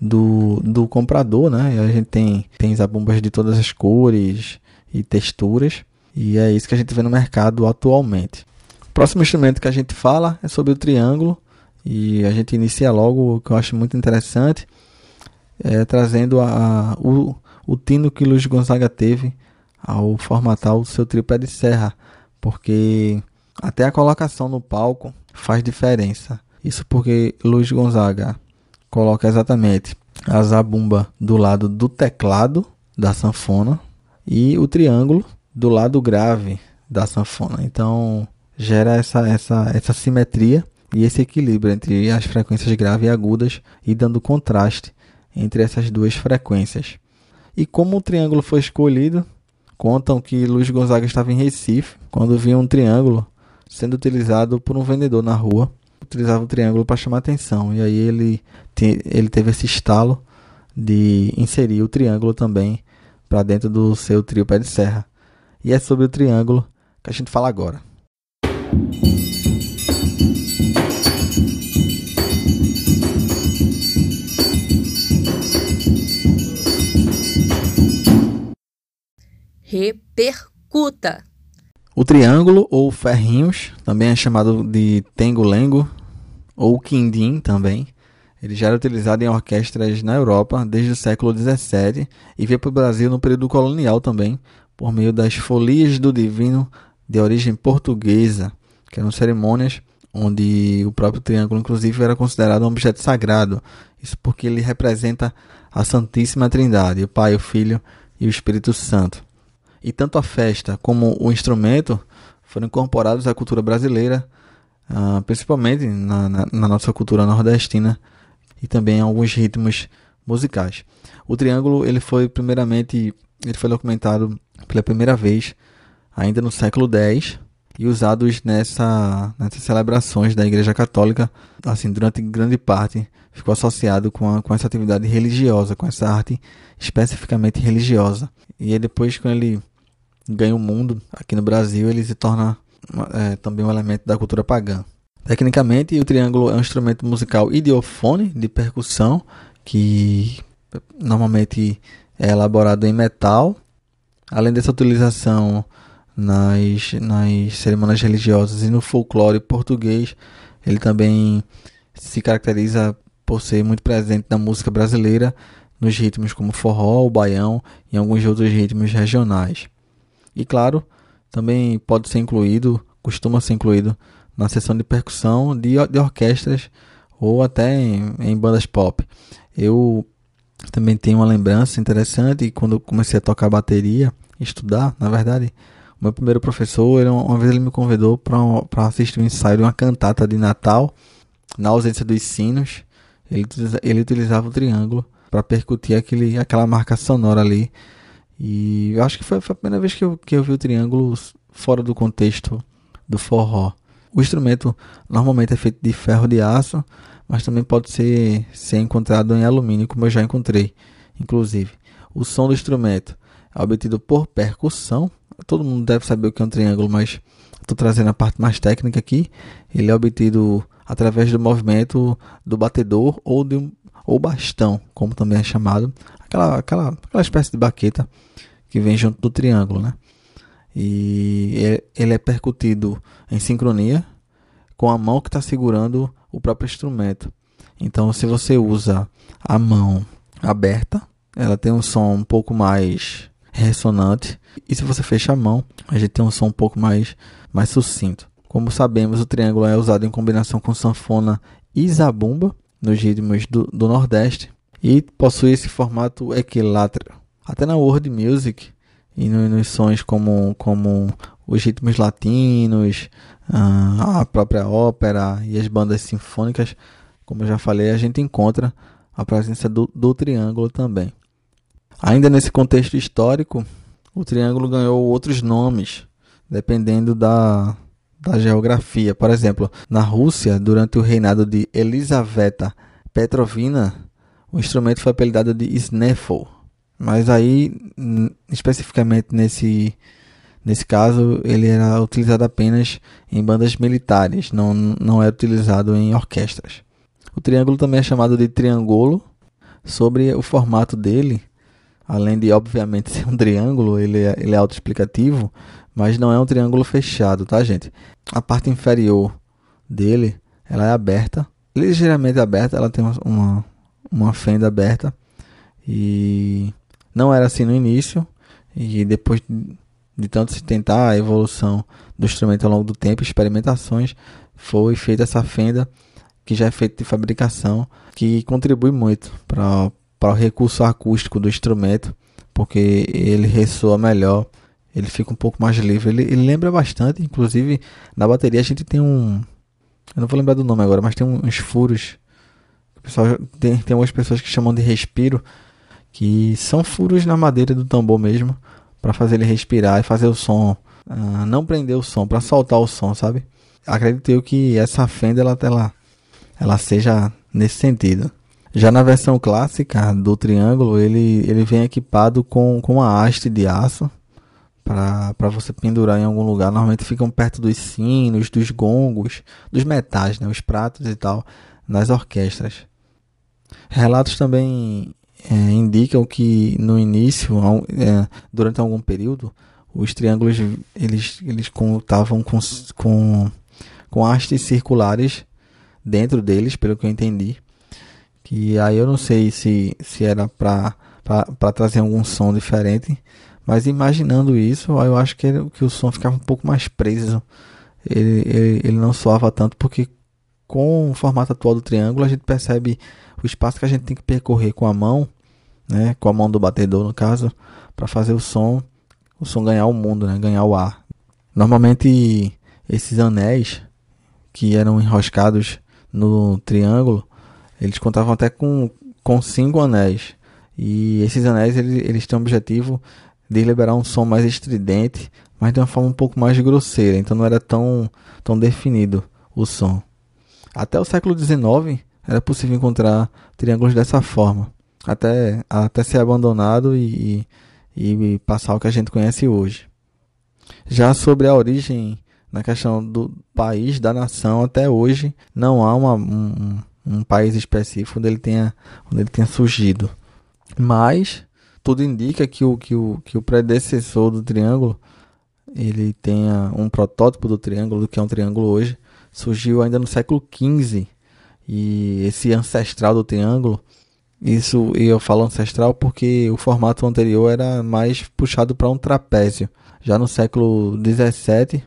do, do comprador, né? A gente tem, tem zabumbas de todas as cores e texturas, e é isso que a gente vê no mercado atualmente. O próximo instrumento que a gente fala é sobre o triângulo, e a gente inicia logo o que eu acho muito interessante, é, trazendo a, a o, o tino que Luiz Gonzaga teve ao formatar o seu tripé de serra, porque até a colocação no palco faz diferença. Isso porque Luiz Gonzaga coloca exatamente a zabumba do lado do teclado da sanfona e o triângulo do lado grave da sanfona. Então gera essa, essa, essa simetria e esse equilíbrio entre as frequências graves e agudas e dando contraste entre essas duas frequências. E como o triângulo foi escolhido, contam que Luiz Gonzaga estava em Recife quando viu um triângulo sendo utilizado por um vendedor na rua. Utilizava o triângulo para chamar atenção. E aí ele, ele teve esse estalo de inserir o triângulo também para dentro do seu trio pé de serra. E é sobre o triângulo que a gente fala agora. repercuta. O triângulo ou ferrinhos, também é chamado de tengo-lengo ou quindim também. Ele já era utilizado em orquestras na Europa desde o século XVII e veio para o Brasil no período colonial também, por meio das folias do divino de origem portuguesa, que eram cerimônias onde o próprio triângulo, inclusive, era considerado um objeto sagrado. Isso porque ele representa a Santíssima Trindade, o Pai, o Filho e o Espírito Santo e tanto a festa como o instrumento foram incorporados à cultura brasileira, uh, principalmente na, na, na, nossa cultura nordestina e também alguns ritmos musicais. O triângulo ele foi primeiramente ele foi documentado pela primeira vez ainda no século X e usados nessa, nessas celebrações da Igreja Católica, assim durante grande parte ficou associado com, a, com essa atividade religiosa, com essa arte especificamente religiosa. E aí depois quando ele ganha o mundo aqui no Brasil, ele se torna é, também um elemento da cultura pagã. Tecnicamente, o triângulo é um instrumento musical idiofone de percussão que normalmente é elaborado em metal. Além dessa utilização nas, nas cerimônias religiosas e no folclore português, ele também se caracteriza por ser muito presente na música brasileira, nos ritmos como forró, o baião e alguns outros ritmos regionais. E claro, também pode ser incluído, costuma ser incluído na seção de percussão de, de orquestras ou até em, em bandas pop. Eu também tenho uma lembrança interessante quando comecei a tocar bateria, estudar, na verdade, o meu primeiro professor, ele, uma vez ele me convidou para assistir um ensaio de uma cantata de Natal, na ausência dos sinos, ele, ele utilizava o triângulo para percutir aquele, aquela marca sonora ali. E eu acho que foi, foi a primeira vez que eu, que eu vi o triângulo fora do contexto do forró. O instrumento normalmente é feito de ferro de aço, mas também pode ser, ser encontrado em alumínio, como eu já encontrei, inclusive. O som do instrumento é obtido por percussão. Todo mundo deve saber o que é um triângulo, mas estou trazendo a parte mais técnica aqui. Ele é obtido através do movimento do batedor ou de um ou bastão, como também é chamado, aquela, aquela, aquela espécie de baqueta que vem junto do triângulo, né? E ele é percutido em sincronia com a mão que está segurando o próprio instrumento. Então, se você usa a mão aberta, ela tem um som um pouco mais ressonante. E se você fecha a mão, a gente tem um som um pouco mais, mais sucinto. Como sabemos, o triângulo é usado em combinação com sanfona e zabumba nos ritmos do, do Nordeste e possui esse formato equilátero. Até na world music e no, nos sons como, como os ritmos latinos, ah, a própria ópera e as bandas sinfônicas, como eu já falei, a gente encontra a presença do, do triângulo também. Ainda nesse contexto histórico, o triângulo ganhou outros nomes, dependendo da, da geografia. Por exemplo, na Rússia, durante o reinado de Elisaveta Petrovina, o instrumento foi apelidado de Sneffel. Mas aí, especificamente nesse, nesse caso, ele era utilizado apenas em bandas militares, não, não é utilizado em orquestras. O triângulo também é chamado de triângulo, sobre o formato dele, além de obviamente [laughs] ser um triângulo, ele é, ele é autoexplicativo, mas não é um triângulo fechado, tá, gente? A parte inferior dele, ela é aberta, ligeiramente aberta, ela tem uma, uma fenda aberta e não era assim no início e depois de tanto se tentar a evolução do instrumento ao longo do tempo, experimentações, foi feita essa fenda que já é feita de fabricação, que contribui muito para o recurso acústico do instrumento, porque ele ressoa melhor ele fica um pouco mais livre. Ele, ele lembra bastante, inclusive na bateria a gente tem um. Eu não vou lembrar do nome agora, mas tem uns furos. Pessoal tem, tem algumas pessoas que chamam de respiro, que são furos na madeira do tambor mesmo, para fazer ele respirar e fazer o som. Uh, não prender o som, para soltar o som, sabe? Acredito eu que essa fenda ela, ela, ela seja nesse sentido. Já na versão clássica do triângulo, ele, ele vem equipado com, com a haste de aço para você pendurar em algum lugar. Normalmente ficam perto dos sinos, dos gongos, dos metais, né, os pratos e tal, nas orquestras. Relatos também é, indicam que no início, é, durante algum período, os triângulos eles, eles contavam com, com, com hastes circulares dentro deles, pelo que eu entendi. Que aí eu não sei se, se era para trazer algum som diferente, mas imaginando isso, eu acho que, ele, que o som ficava um pouco mais preso. Ele, ele, ele não soava tanto, porque com o formato atual do triângulo, a gente percebe o espaço que a gente tem que percorrer com a mão, né, com a mão do batedor no caso, para fazer o som, o som ganhar o mundo, né, ganhar o ar. Normalmente esses anéis que eram enroscados no triângulo, eles contavam até com, com cinco anéis. E esses anéis eles, eles têm o objetivo de liberar um som mais estridente, mas de uma forma um pouco mais grosseira, então não era tão, tão definido o som. Até o século XIX era possível encontrar triângulos dessa forma, até, até ser abandonado e, e, e passar o que a gente conhece hoje. Já sobre a origem na questão do país, da nação, até hoje não há uma, um, um país específico onde ele tenha, onde ele tenha surgido. Mas tudo indica que o, que o, que o predecessor do triângulo ele tenha um protótipo do triângulo, do que é um triângulo hoje, surgiu ainda no século XV. E esse ancestral do triângulo, isso eu falo ancestral porque o formato anterior era mais puxado para um trapézio. Já no século XVII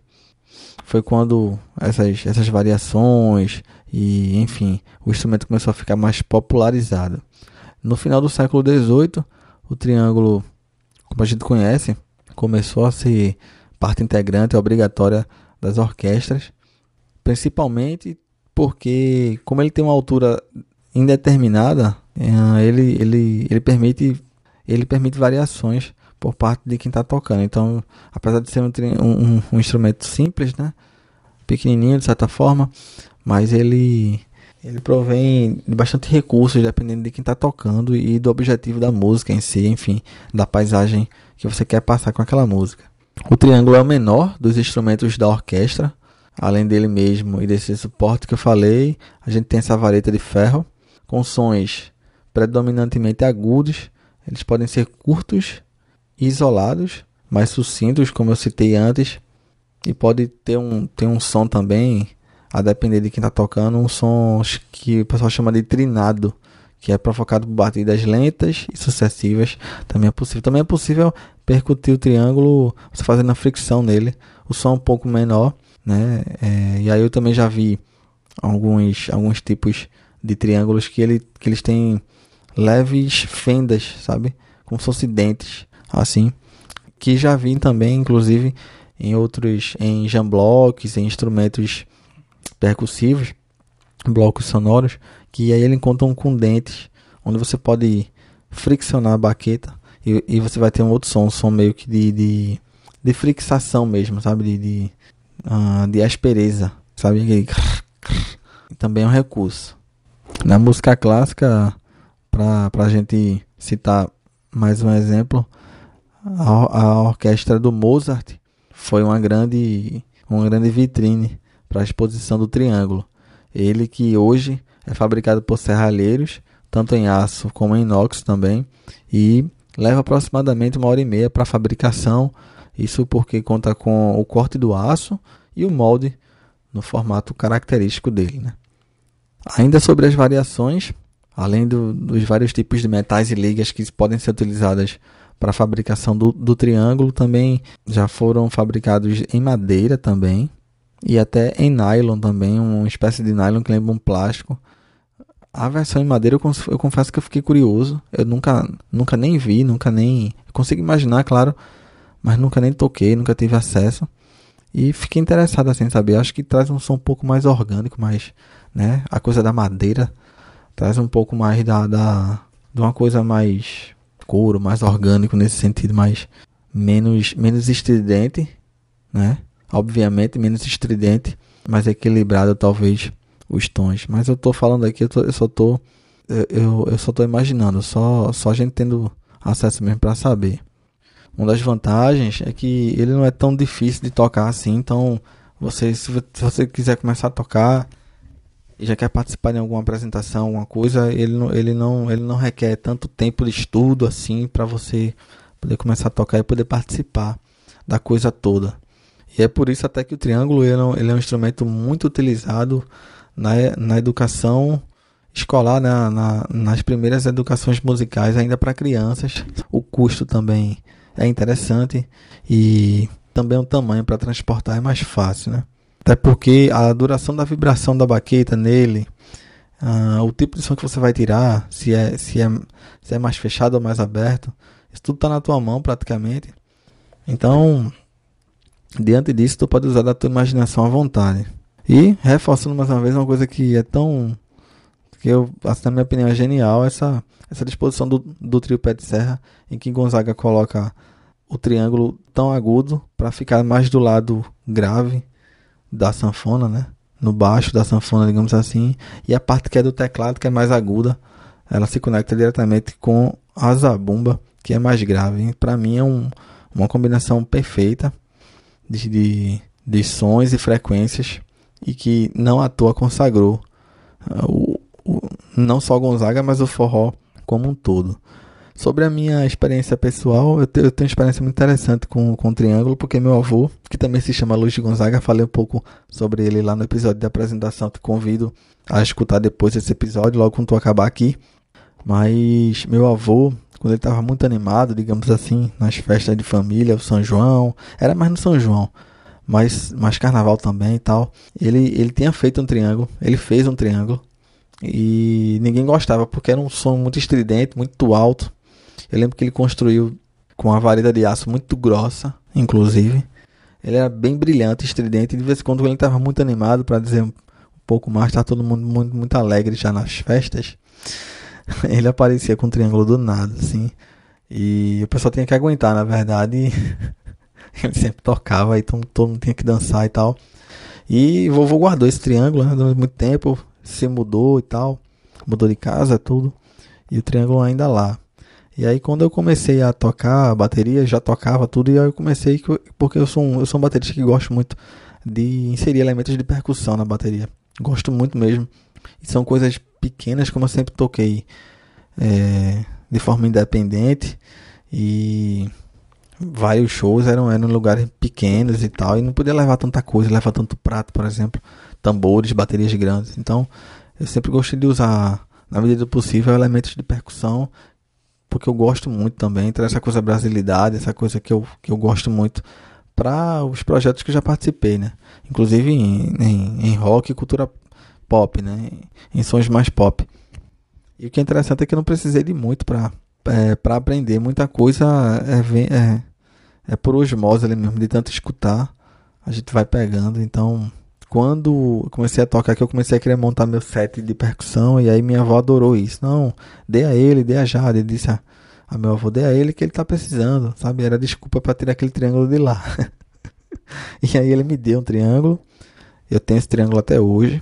foi quando essas, essas variações e, enfim, o instrumento começou a ficar mais popularizado. No final do século XVIII, o triângulo, como a gente conhece, começou a ser parte integrante obrigatória das orquestras, principalmente porque, como ele tem uma altura indeterminada, eh, ele, ele, ele, permite, ele permite variações por parte de quem está tocando. Então, apesar de ser um, um, um, instrumento simples, né, pequenininho de certa forma, mas ele ele provém de bastante recursos dependendo de quem está tocando e do objetivo da música em si, enfim, da paisagem que você quer passar com aquela música. O triângulo é o menor dos instrumentos da orquestra, além dele mesmo e desse suporte que eu falei, a gente tem essa vareta de ferro com sons predominantemente agudos. Eles podem ser curtos isolados, mais sucintos, como eu citei antes, e pode ter um, ter um som também, a depender de quem está tocando, um som que o pessoal chama de trinado, que é provocado por batidas lentas e sucessivas. Também é possível. Também é possível percutir o triângulo, você fazendo a fricção nele, o som é um pouco menor, né? É, e aí eu também já vi alguns, alguns tipos de triângulos que, ele, que eles têm leves fendas, sabe? Como se fossem dentes, assim. Que já vi também, inclusive, em outros, em jamblocks, em instrumentos percussivos, blocos sonoros, que aí ele encontra com dentes, onde você pode friccionar a baqueta e, e você vai ter um outro som, um som meio que de, de, de mesmo, sabe? De, de, uh, de aspereza, sabe? Aquele também é um recurso. Na música clássica, para a gente citar mais um exemplo, a, a orquestra do Mozart foi uma grande, uma grande vitrine para a exposição do triângulo. Ele que hoje é fabricado por serralheiros, tanto em aço como em inox também, e leva aproximadamente uma hora e meia para fabricação. Isso porque conta com o corte do aço e o molde no formato característico dele. Né? Ainda sobre as variações, além do, dos vários tipos de metais e ligas que podem ser utilizadas para a fabricação do, do triângulo, também já foram fabricados em madeira também e até em nylon também, uma espécie de nylon que lembra um plástico. A versão em madeira eu, confesso que eu fiquei curioso, eu nunca, nunca nem vi, nunca nem consigo imaginar, claro, mas nunca nem toquei, nunca tive acesso. E fiquei interessado assim, saber. Acho que traz um som um pouco mais orgânico, mais, né? A coisa da madeira traz um pouco mais da, da de uma coisa mais couro, mais orgânico nesse sentido, mais menos menos estridente, né? Obviamente menos estridente, mais equilibrado talvez os tons. Mas eu tô falando aqui, eu, tô, eu só tô eu, eu, eu só tô imaginando, só só a gente tendo acesso mesmo para saber. Uma das vantagens é que ele não é tão difícil de tocar assim, então você, se você quiser começar a tocar e já quer participar de alguma apresentação, alguma coisa, ele não, ele não, ele não requer tanto tempo de estudo assim para você poder começar a tocar e poder participar da coisa toda. E é por isso até que o triângulo ele é, um, ele é um instrumento muito utilizado na, na educação escolar, na, na, nas primeiras educações musicais ainda para crianças. O custo também é interessante e também o tamanho para transportar é mais fácil, né? Até porque a duração da vibração da baqueta nele, uh, o tipo de som que você vai tirar, se é, se é, se é mais fechado ou mais aberto, isso tudo está na tua mão praticamente. Então, diante disso, tu pode usar da tua imaginação à vontade. E reforçando mais uma vez uma coisa que é tão que eu, assim, na minha opinião, é genial essa essa disposição do, do trio pé de serra, em que Gonzaga coloca o triângulo tão agudo para ficar mais do lado grave da sanfona, né? No baixo da sanfona, digamos assim, e a parte que é do teclado, que é mais aguda, ela se conecta diretamente com a zabumba, que é mais grave. Para mim é um, uma combinação perfeita de, de, de sons e frequências e que não à toa consagrou uh, o, o, não só Gonzaga, mas o forró como um todo. Sobre a minha experiência pessoal, eu, te, eu tenho uma experiência muito interessante com, com o Triângulo, porque meu avô, que também se chama Luiz de Gonzaga, falei um pouco sobre ele lá no episódio de apresentação. Te convido a escutar depois esse episódio, logo quando tu acabar aqui. Mas meu avô, quando ele estava muito animado, digamos assim, nas festas de família, o São João, era mais no São João, mas mais carnaval também e tal. Ele, ele tinha feito um triângulo, ele fez um triângulo e ninguém gostava porque era um som muito estridente, muito alto. Eu lembro que ele construiu com uma vareta de aço muito grossa, inclusive. Ele era bem brilhante, estridente, e de vez em quando ele estava muito animado, para dizer um pouco mais, estava todo mundo muito, muito alegre já nas festas. [laughs] Ele aparecia com um triângulo do nada, assim. E o pessoal tinha que aguentar, na verdade. [laughs] ele sempre tocava, então todo mundo tinha que dançar e tal. E vovô guardou esse triângulo né, durante muito tempo, se mudou e tal, mudou de casa, tudo. E o triângulo ainda lá. E aí quando eu comecei a tocar bateria, já tocava tudo e aí eu comecei porque eu sou um, eu sou um baterista que gosto muito de inserir elementos de percussão na bateria. Gosto muito mesmo. E são coisas pequenas como eu sempre toquei é, de forma independente e vários shows eram, eram lugares pequenos e tal e não podia levar tanta coisa, levar tanto prato, por exemplo, tambores, baterias grandes. Então eu sempre gostei de usar na medida do possível elementos de percussão porque eu gosto muito também, traz essa coisa brasilidade, essa coisa que eu, que eu gosto muito para os projetos que eu já participei, né? Inclusive em, em, em, rock e cultura pop, né? Em sons mais pop. E o que é interessante é que eu não precisei de muito para é, para aprender muita coisa é, é, é por osmose ali mesmo, de tanto escutar, a gente vai pegando. Então, quando comecei a tocar, que eu comecei a querer montar meu set de percussão, e aí minha avó adorou isso. Não, dê a ele, dê a Jade. Disse a, a meu avô, dê a ele que ele tá precisando, sabe? Era desculpa para tirar aquele triângulo de lá. [laughs] e aí ele me deu um triângulo. Eu tenho esse triângulo até hoje.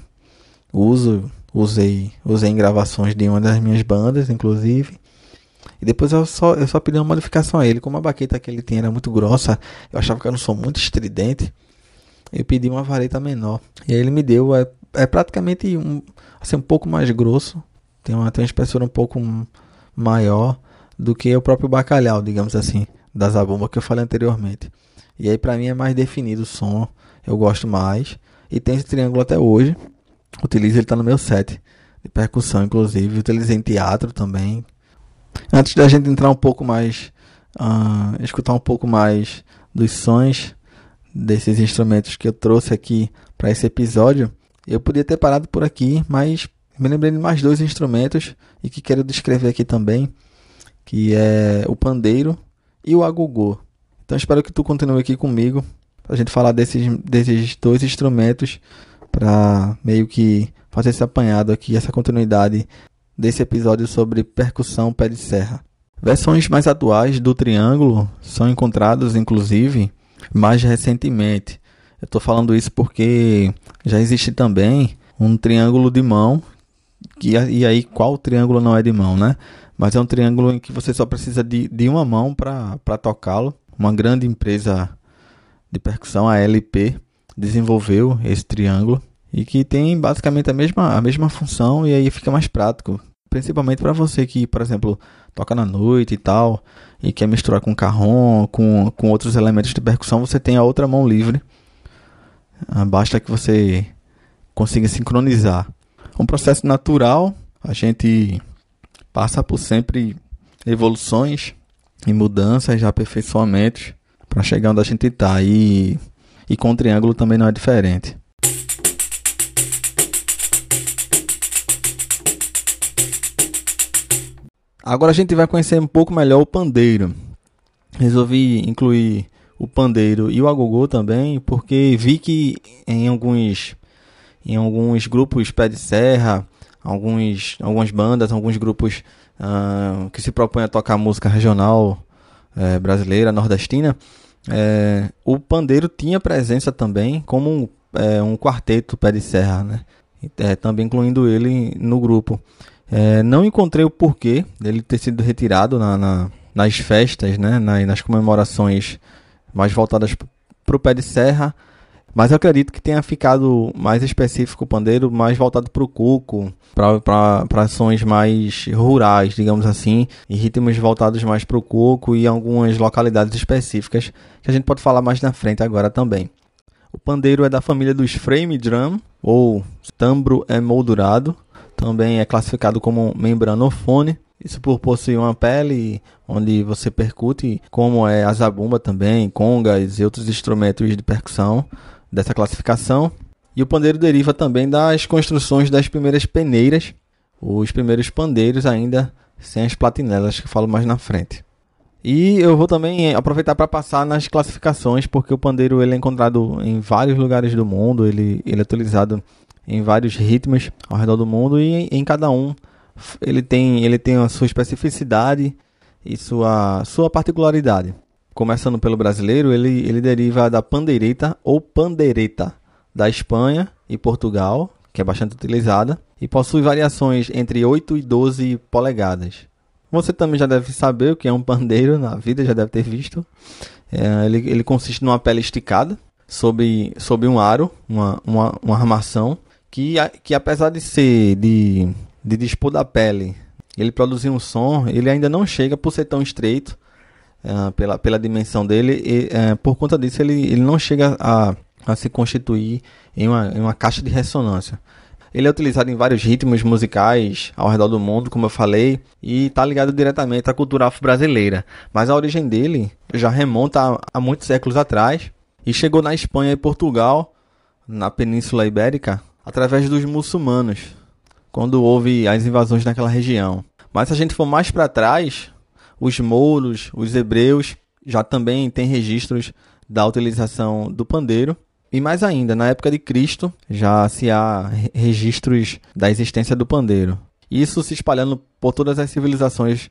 Uso, usei, usei em gravações de uma das minhas bandas, inclusive. E depois eu só, eu só pedi uma modificação a ele. Como a baqueta que ele tinha era muito grossa, eu achava que era um som muito estridente eu pedi uma vareta menor. E aí ele me deu, é, é praticamente um, assim, um pouco mais grosso, tem uma, tem uma espessura um pouco maior do que o próprio bacalhau, digamos assim, da zabumba que eu falei anteriormente. E aí para mim é mais definido o som, eu gosto mais. E tem esse triângulo até hoje. Utilizo ele tá no meu set de percussão, inclusive. Utilizei em teatro também. Antes da gente entrar um pouco mais, uh, escutar um pouco mais dos sons desses instrumentos que eu trouxe aqui para esse episódio, eu podia ter parado por aqui, mas me lembrei de mais dois instrumentos e que quero descrever aqui também, que é o pandeiro e o agogô. Então espero que tu continue aqui comigo para a gente falar desses, desses dois instrumentos para meio que fazer esse apanhado aqui, essa continuidade desse episódio sobre percussão pé de serra. Versões mais atuais do triângulo são encontradas, inclusive, mais recentemente. Eu estou falando isso porque já existe também um triângulo de mão. Que, e aí, qual triângulo não é de mão, né? Mas é um triângulo em que você só precisa de, de uma mão para tocá-lo. Uma grande empresa de percussão, a LP, desenvolveu esse triângulo e que tem basicamente a mesma, a mesma função e aí fica mais prático. Principalmente para você que, por exemplo, toca na noite e tal, e quer misturar com carrom, com, com outros elementos de percussão, você tem a outra mão livre. Ah, basta que você consiga sincronizar. Um processo natural, a gente passa por sempre evoluções e mudanças, e aperfeiçoamentos para chegar onde a gente está. E, e com o triângulo também não é diferente. Agora a gente vai conhecer um pouco melhor o pandeiro. Resolvi incluir o pandeiro e o agogô também, porque vi que em alguns em alguns grupos pé de serra, alguns algumas bandas, alguns grupos uh, que se propõem a tocar música regional uh, brasileira, nordestina, uh, o pandeiro tinha presença também como um, eh, um quarteto pé de serra, né? também incluindo ele no grupo. É, não encontrei o porquê dele ter sido retirado na, na, nas festas, né, nas, nas comemorações mais voltadas para o pé de serra, Mas eu acredito que tenha ficado mais específico o pandeiro, mais voltado para o cuco, para ações mais rurais, digamos assim, e ritmos voltados mais para o cuco e algumas localidades específicas que a gente pode falar mais na frente agora também. O pandeiro é da família dos frame drum, ou tambro emoldurado, também é classificado como membranofone. Isso por possuir uma pele onde você percute, como é a zabumba também, congas e outros instrumentos de percussão dessa classificação. E o pandeiro deriva também das construções das primeiras peneiras, os primeiros pandeiros ainda sem as platinelas, que falo mais na frente. E eu vou também aproveitar para passar nas classificações, porque o pandeiro ele é encontrado em vários lugares do mundo, ele, ele é utilizado em vários ritmos ao redor do mundo e em, cada um ele tem, ele tem a sua especificidade e sua, sua particularidade começando pelo brasileiro, ele, ele deriva da pandeireta ou pandeireta da Espanha e Portugal, que é bastante utilizada, e possui variações entre 8 e 12 polegadas. Você também já deve saber o que é um pandeiro na vida, já deve ter visto. É, ele, ele consiste numa pele esticada sobre, sobre um aro, uma, uma, uma armação, que, que apesar de ser de, de dispor da pele, ele produzir um som, ele ainda não chega por ser tão estreito uh, pela, pela dimensão dele, e uh, por conta disso ele, ele não chega a, a se constituir em uma, em uma caixa de ressonância. Ele é utilizado em vários ritmos musicais ao redor do mundo, como eu falei, e está ligado diretamente à cultura afro-brasileira. Mas a origem dele já remonta a, a, muitos séculos atrás e chegou na Espanha e Portugal, na Península Ibérica, através dos muçulmanos, quando houve as invasões naquela região. Mas se a gente for mais para trás, os mouros, os hebreus já também têm registros da utilização do pandeiro. E mais ainda, na época de Cristo, já se há registros da existência do pandeiro. Isso se espalhando por todas as civilizações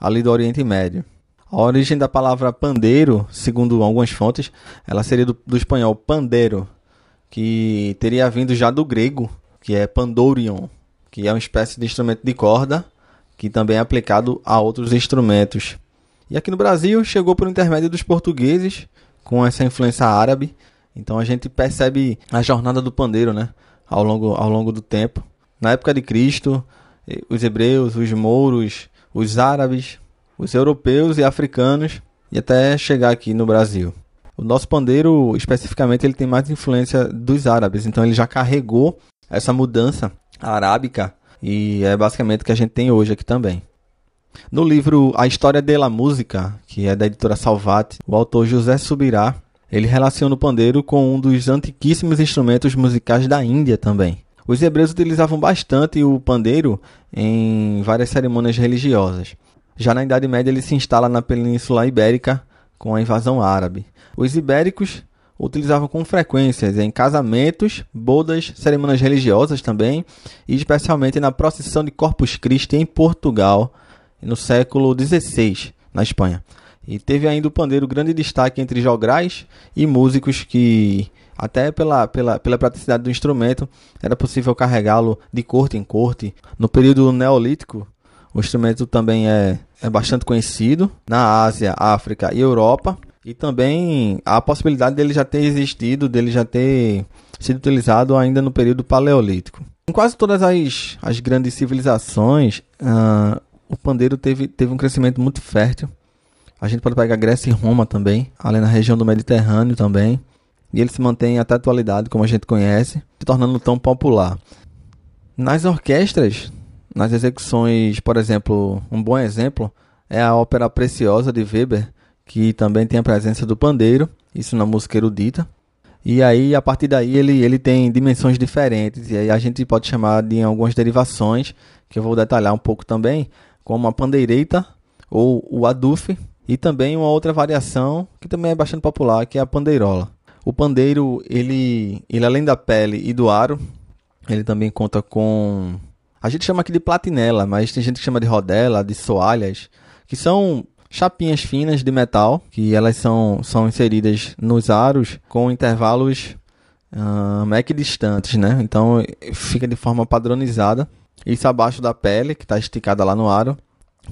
ali do Oriente Médio. A origem da palavra pandeiro, segundo algumas fontes, ela seria do, do espanhol pandeiro, que teria vindo já do grego, que é pandourion, que é uma espécie de instrumento de corda que também é aplicado a outros instrumentos. E aqui no Brasil chegou por intermédio dos portugueses, com essa influência árabe. Então a gente percebe a jornada do pandeiro, né? Ao longo, ao longo do tempo. Na época de Cristo, eh, os hebreus, os mouros, os árabes, os europeus e africanos, e até chegar aqui no Brasil. O nosso pandeiro, especificamente, ele tem mais influência dos árabes, então ele já carregou essa mudança arábica e é basicamente o que a gente tem hoje aqui também. No livro A História da Música, que é da editora Salvati, o autor José Subirá, ele relaciona o pandeiro com um dos antiquíssimos instrumentos musicais da Índia também. Os hebreus utilizavam bastante o pandeiro em várias cerimônias religiosas. Já na Idade Média ele se instala na Península Ibérica com a invasão árabe. Os ibéricos utilizavam com frequência em casamentos, bodas, cerimônias religiosas também, e especialmente na procissão de Corpus Christi em Portugal, no século XVI, na Espanha. E teve ainda o pandeiro grande destaque entre jograis e músicos que, até pela, pela, pela praticidade do instrumento, era possível carregá-lo de corte em corte. No período neolítico, o instrumento também é, é bastante conhecido na Ásia, África e Europa. E também a possibilidade dele já ter existido, dele já ter sido utilizado ainda no período paleolítico. Em quase todas as, as grandes civilizações, uh, o pandeiro teve, teve um crescimento muito fértil. A gente pode pegar Grécia e Roma também, além na região do Mediterrâneo também. E ele se mantém até a atualidade, como a gente conhece, se tornando tão popular. Nas orquestras, nas execuções, por exemplo, um bom exemplo é a ópera Preciosa de Weber, que também tem a presença do pandeiro, isso na música erudita. E aí, a partir daí, ele, ele tem dimensões diferentes, e aí a gente pode chamar de algumas derivações, que eu vou detalhar um pouco também, como a pandeireita ou o adufe, e também uma outra variação que também é bastante popular, que é a pandeirola. O pandeiro, ele, ele além da pele e do aro, ele também conta com... A gente chama aqui de platinela, mas tem gente que chama de rodela, de soalhas, que são chapinhas finas de metal, que elas são, são inseridas nos aros com intervalos uh, equidistantes, né? Então fica de forma padronizada. Isso abaixo da pele, que está esticada lá no aro.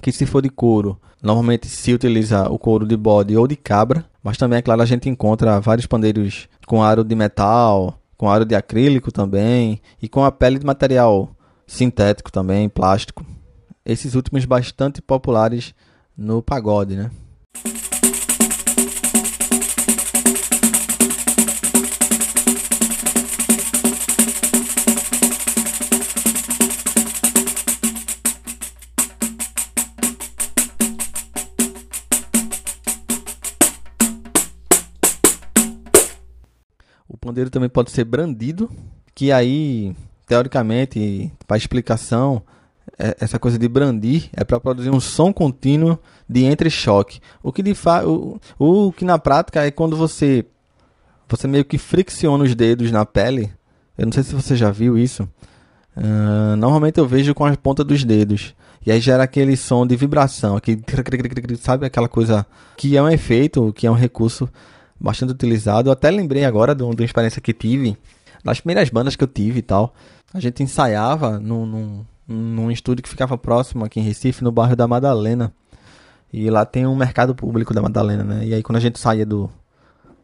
Que se for de couro, normalmente se utiliza o couro de bode ou de cabra. Mas também, é claro, a gente encontra vários pandeiros com aro de metal, com aro de acrílico também e com a pele de material sintético também, plástico. Esses últimos bastante populares no pagode, né? O pandeiro também pode ser brandido, que aí, teoricamente, para explicação, é, essa coisa de brandir é para produzir um som contínuo de entre-choque. O que de o, o que na prática é quando você você meio que fricciona os dedos na pele. Eu não sei se você já viu isso. Uh, normalmente eu vejo com as pontas dos dedos. E aí gera aquele som de vibração, aquele, sabe aquela coisa que é um efeito, que é um recurso bastante utilizado. Eu até lembrei agora de uma, experiência que tive, das primeiras bandas que eu tive e tal. A gente ensaiava num, num, num estúdio que ficava próximo aqui em Recife, no bairro da Madalena. E lá tem um mercado público da Madalena, né? E aí quando a gente saía do,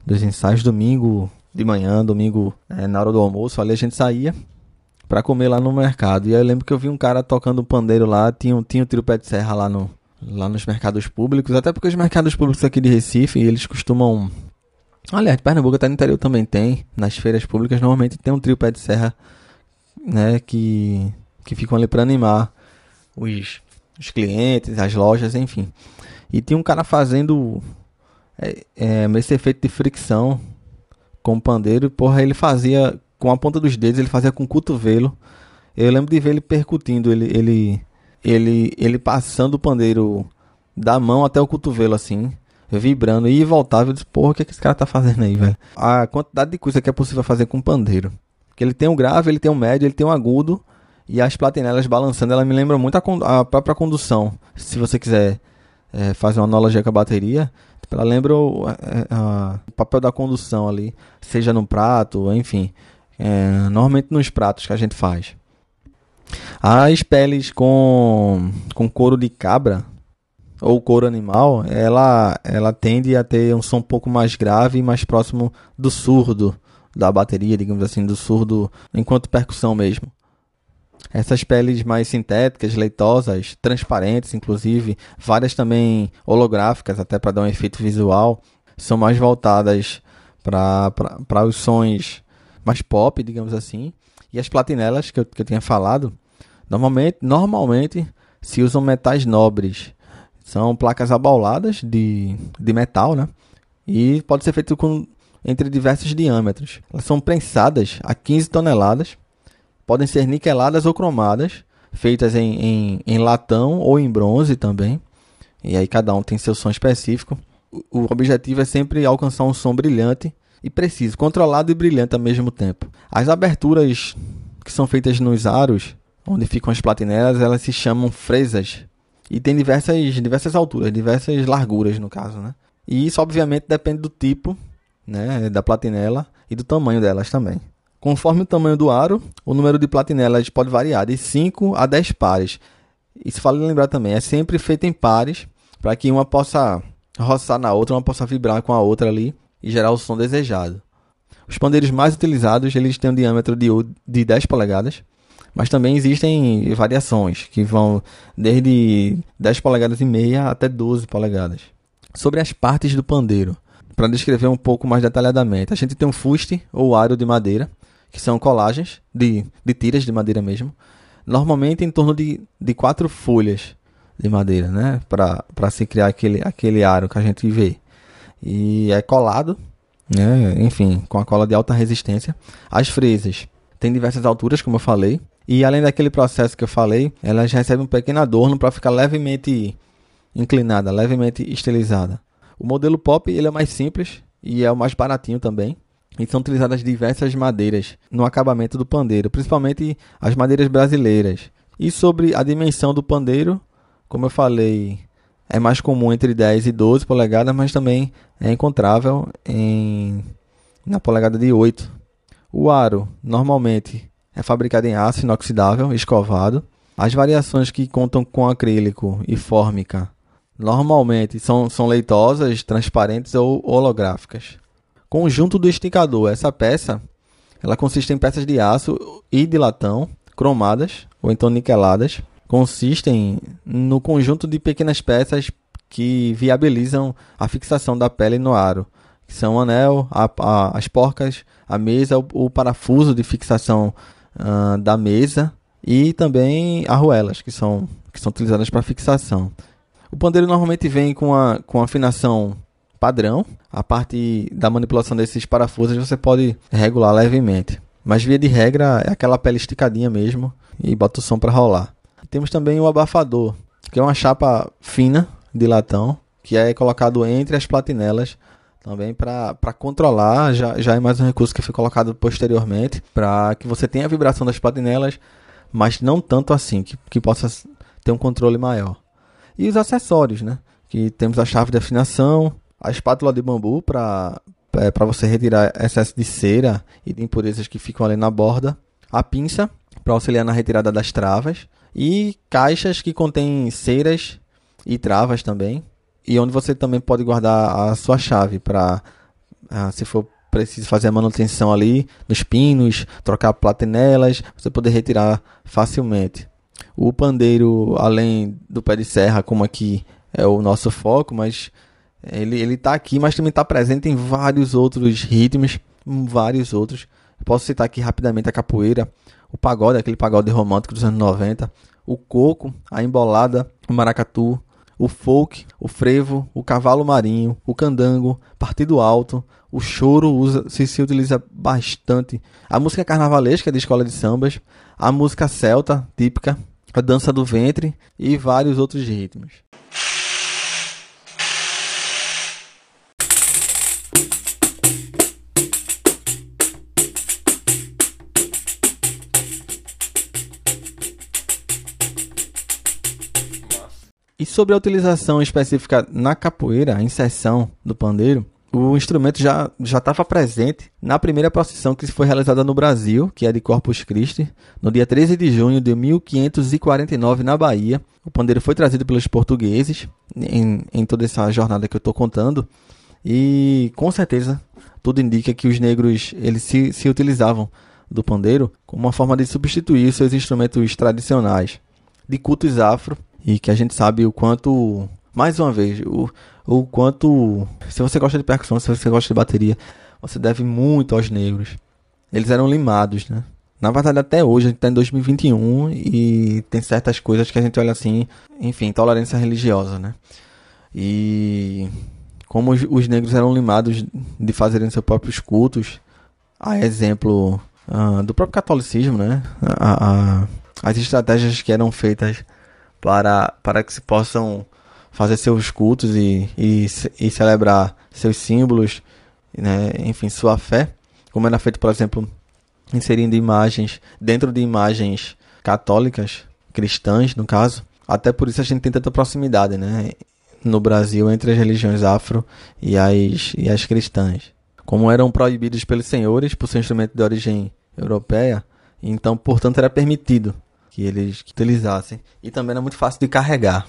dos ensaios, domingo de manhã, domingo é, na hora do almoço, ali a gente saía para comer lá no mercado. E aí eu lembro que eu vi um cara tocando um pandeiro lá, tinha, tinha um tiro pé de serra lá, no, lá nos mercados públicos, até porque os mercados públicos aqui de Recife, eles costumam Aliás, de Pernambuco até no interior também tem. Nas feiras públicas normalmente tem um trio pé de serra, né, que, que ficam ali para animar os, os clientes, as lojas, enfim. E tinha um cara fazendo é, é, esse efeito de fricção com o pandeiro. Porra, ele fazia com a ponta dos dedos, ele fazia com o cotovelo. Eu lembro de ver ele percutindo, ele, ele, ele, ele passando o pandeiro da mão até o cotovelo assim vibrando e voltava. Eu disse, porra, o que, é que esse cara tá fazendo aí, velho? A quantidade de coisa que é possível fazer com pandeiro. Que ele tem um grave, ele tem um médio, ele tem um agudo. E as platinelas balançando, ela me lembra muito a, a própria condução. Se você quiser é, fazer uma analogia com a bateria, ela lembra o, é, a, o papel da condução ali, seja no prato, enfim. É, normalmente nos pratos que a gente faz. As peles com, com couro de cabra ou couro animal, ela, ela tende a ter um som um pouco mais grave e mais próximo do surdo da bateria, digamos assim, do surdo enquanto percussão mesmo. Essas peles mais sintéticas, leitosas, transparentes, inclusive, várias também holográficas, até para dar um efeito visual, são mais voltadas para os sons mais pop, digamos assim. E as platinelas que eu, que eu tinha falado, normalmente, normalmente se usam metais nobres, são placas abauladas de, de metal, né? E pode ser feito com entre diversos diâmetros. Elas são prensadas a 15 toneladas, podem ser niqueladas ou cromadas, feitas em, em, em latão ou em bronze também. E aí cada um tem seu som específico. O, o objetivo é sempre alcançar um som brilhante e preciso, controlado e brilhante ao mesmo tempo. As aberturas que são feitas nos aros, onde ficam as platinelas, elas se chamam fresas e tem diversas, diversas alturas, diversas larguras no caso, né? E isso obviamente depende do tipo, né, da platinela e do tamanho delas também. Conforme o tamanho do aro, o número de platinelas pode variar de 5 a 10 pares. Isso vale lembrar também, é sempre feito em pares, para que uma possa roçar na outra, uma possa vibrar com a outra ali e gerar o som desejado. Os pandeiros mais utilizados, eles têm um diâmetro de, de 10 polegadas, mas também existem variações que vão desde 10 polegadas e meia até 12 polegadas. Sobre as partes do pandeiro, para descrever um pouco mais detalhadamente, a gente tem um fuste ou aro de madeira, que são colagens de, de tiras de madeira mesmo, normalmente em torno de, de quatro folhas de madeira, né? Para se criar aquele, aquele aro que a gente vê. E é colado, né? enfim, com a cola de alta resistência. As fresas têm diversas alturas, como eu falei, e além daquele processo que eu falei, elas recebem um pequeno adorno para ficar levemente inclinada, levemente estilizada. O modelo pop ele é mais simples e é o mais baratinho também. E são utilizadas diversas madeiras no acabamento do pandeiro, principalmente as madeiras brasileiras. E sobre a dimensão do pandeiro, como eu falei, é mais comum entre 10 e 12 polegadas, mas também é encontrável em na polegada de 8. O aro, normalmente, é fabricado em aço inoxidável, escovado. As variações que contam com acrílico e fórmica normalmente são, são leitosas, transparentes ou holográficas. Conjunto do esticador. Essa peça, ela consiste em peças de aço e de latão, cromadas ou então niqueladas. Consistem no conjunto de pequenas peças que viabilizam a fixação da pele no aro, que são o anel, a, a, as porcas, a mesa, o, o parafuso de fixação uh, da mesa e também arruelas, que são, que são utilizadas para fixação. O pandeiro normalmente vem com a, com afinação padrão. A parte da manipulação desses parafusos você pode regular levemente. Mas via de regra é aquela pele esticadinha mesmo e bota o som para rolar. Temos também o abafador, que é uma chapa fina de latão que é colocado entre as platinelas também para controlar. Já, já é mais um recurso que foi colocado posteriormente para que você tenha a vibração das platinelas, mas não tanto assim, que, que possa ter um controle maior. E os acessórios, né? Que temos a chave de afinação, a espátula de bambu para é, você retirar excesso de cera e de impurezas que ficam ali na borda, a pinça para auxiliar na retirada das travas e caixas que contêm ceras e travas também e onde você também pode guardar a sua chave para ah, se for preciso fazer a manutenção ali nos pinos, trocar platinelas, você poder retirar facilmente. O pandeiro, além do pé de serra, como aqui é o nosso foco, mas ele ele está aqui, mas também está presente em vários outros ritmos, vários outros. posso citar aqui rapidamente a capoeira, o pagode, aquele pagode romântico dos anos 90, o coco, a embolada, o maracatu, o folk, o frevo, o cavalo marinho, o candango, partido alto, o choro usa, se, se utiliza bastante, a música carnavalesca de escola de sambas, a música celta típica, a dança do ventre e vários outros ritmos. E sobre a utilização específica na capoeira, a inserção do pandeiro, o instrumento já já estava presente na primeira procissão que foi realizada no Brasil, que é de Corpus Christi, no dia 13 de junho de 1549 na Bahia. O pandeiro foi trazido pelos portugueses em, em toda essa jornada que eu estou contando e com certeza tudo indica que os negros eles se, se utilizavam do pandeiro como uma forma de substituir seus instrumentos tradicionais de cultos afro e que a gente sabe o quanto, mais uma vez, o, o quanto, se você gosta de percussão, se você gosta de bateria, você deve muito aos negros. Eles eram limados, né? Na verdade, até hoje, a gente está em 2021 e tem certas coisas que a gente olha assim, enfim, tolerância religiosa, né? E como os, os negros eram limados de fazerem seus próprios cultos, a exemplo uh, do próprio catolicismo, né? A, a, as estratégias que eram feitas para, para que se possam fazer seus cultos e, e, e celebrar seus símbolos, né? enfim, sua fé, como era feito, por exemplo, inserindo imagens dentro de imagens católicas, cristãs, no caso. Até por isso a gente tem tanta proximidade, né? No Brasil, entre as religiões afro e as, e as cristãs. Como eram proibidos pelos senhores por ser instrumento de origem europeia, então, portanto, era permitido que eles utilizassem. E também era muito fácil de carregar.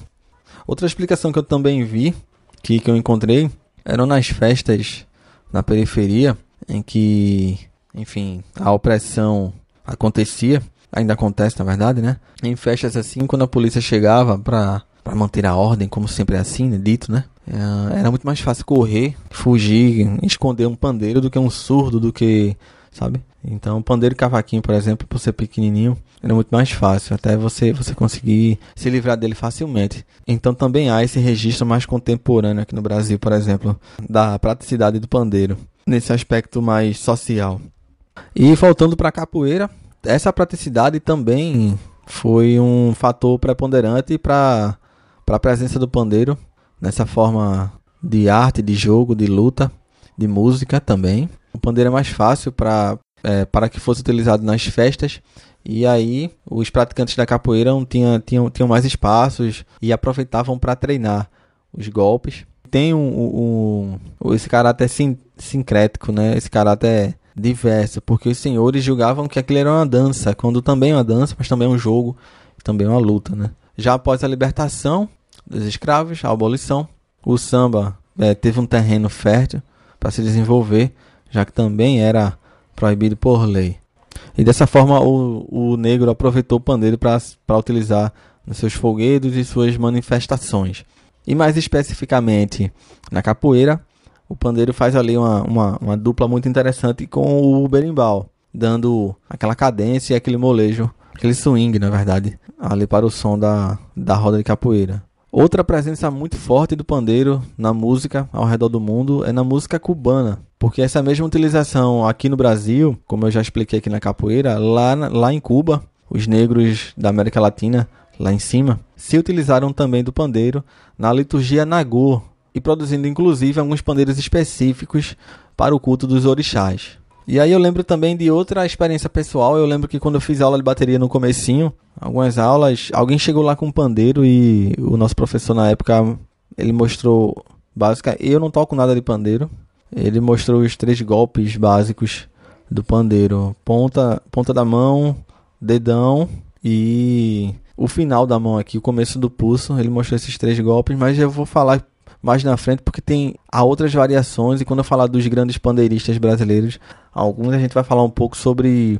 Outra explicação que eu também vi, que, que eu encontrei, eram nas festas na periferia, em que, enfim, a opressão acontecia, ainda acontece na verdade, né? Em festas assim, quando a polícia chegava para para manter a ordem, como sempre é assim, né? dito, né? É, era muito mais fácil correr, fugir, esconder um pandeiro do que um surdo, do que, sabe? Então, pandeiro e cavaquinho, por exemplo, por ser pequenininho, era muito mais fácil, até você você conseguir se livrar dele facilmente. Então, também há esse registro mais contemporâneo aqui no Brasil, por exemplo, da praticidade do pandeiro, nesse aspecto mais social. E voltando para a capoeira, essa praticidade também foi um fator preponderante para a presença do pandeiro nessa forma de arte, de jogo, de luta, de música também. O pandeiro é mais fácil para é, para que fosse utilizado nas festas. E aí os praticantes da capoeira tinham, tinham, tinham mais espaços e aproveitavam para treinar os golpes. Tem um, um, esse caráter sin, sincrético, né? esse caráter diverso, porque os senhores julgavam que aquilo era uma dança, quando também é uma dança, mas também é um jogo, também é uma luta. Né? Já após a libertação dos escravos, a abolição, o samba é, teve um terreno fértil para se desenvolver já que também era proibido por lei. E dessa forma o, o negro aproveitou o pandeiro para utilizar nos seus folguedos e suas manifestações. E mais especificamente na capoeira, o pandeiro faz ali uma, uma, uma dupla muito interessante com o berimbau, dando aquela cadência e aquele molejo, aquele swing, na verdade, ali para o som da, da roda de capoeira. Outra presença muito forte do pandeiro na música ao redor do mundo é na música cubana, porque essa mesma utilização aqui no Brasil, como eu já expliquei aqui na capoeira, lá, lá em Cuba, os negros da América Latina, lá em cima, se utilizaram também do pandeiro na liturgia Nagô e produzindo inclusive alguns pandeiros específicos para o culto dos orixás. E aí eu lembro também de outra experiência pessoal. Eu lembro que quando eu fiz aula de bateria no comecinho, algumas aulas, alguém chegou lá com um pandeiro e o nosso professor na época, ele mostrou básica, eu não toco nada de pandeiro. Ele mostrou os três golpes básicos do pandeiro: ponta, ponta da mão, dedão e o final da mão aqui, o começo do pulso. Ele mostrou esses três golpes, mas eu vou falar mais na frente, porque tem há outras variações. E quando eu falar dos grandes pandeiristas brasileiros, alguns a gente vai falar um pouco sobre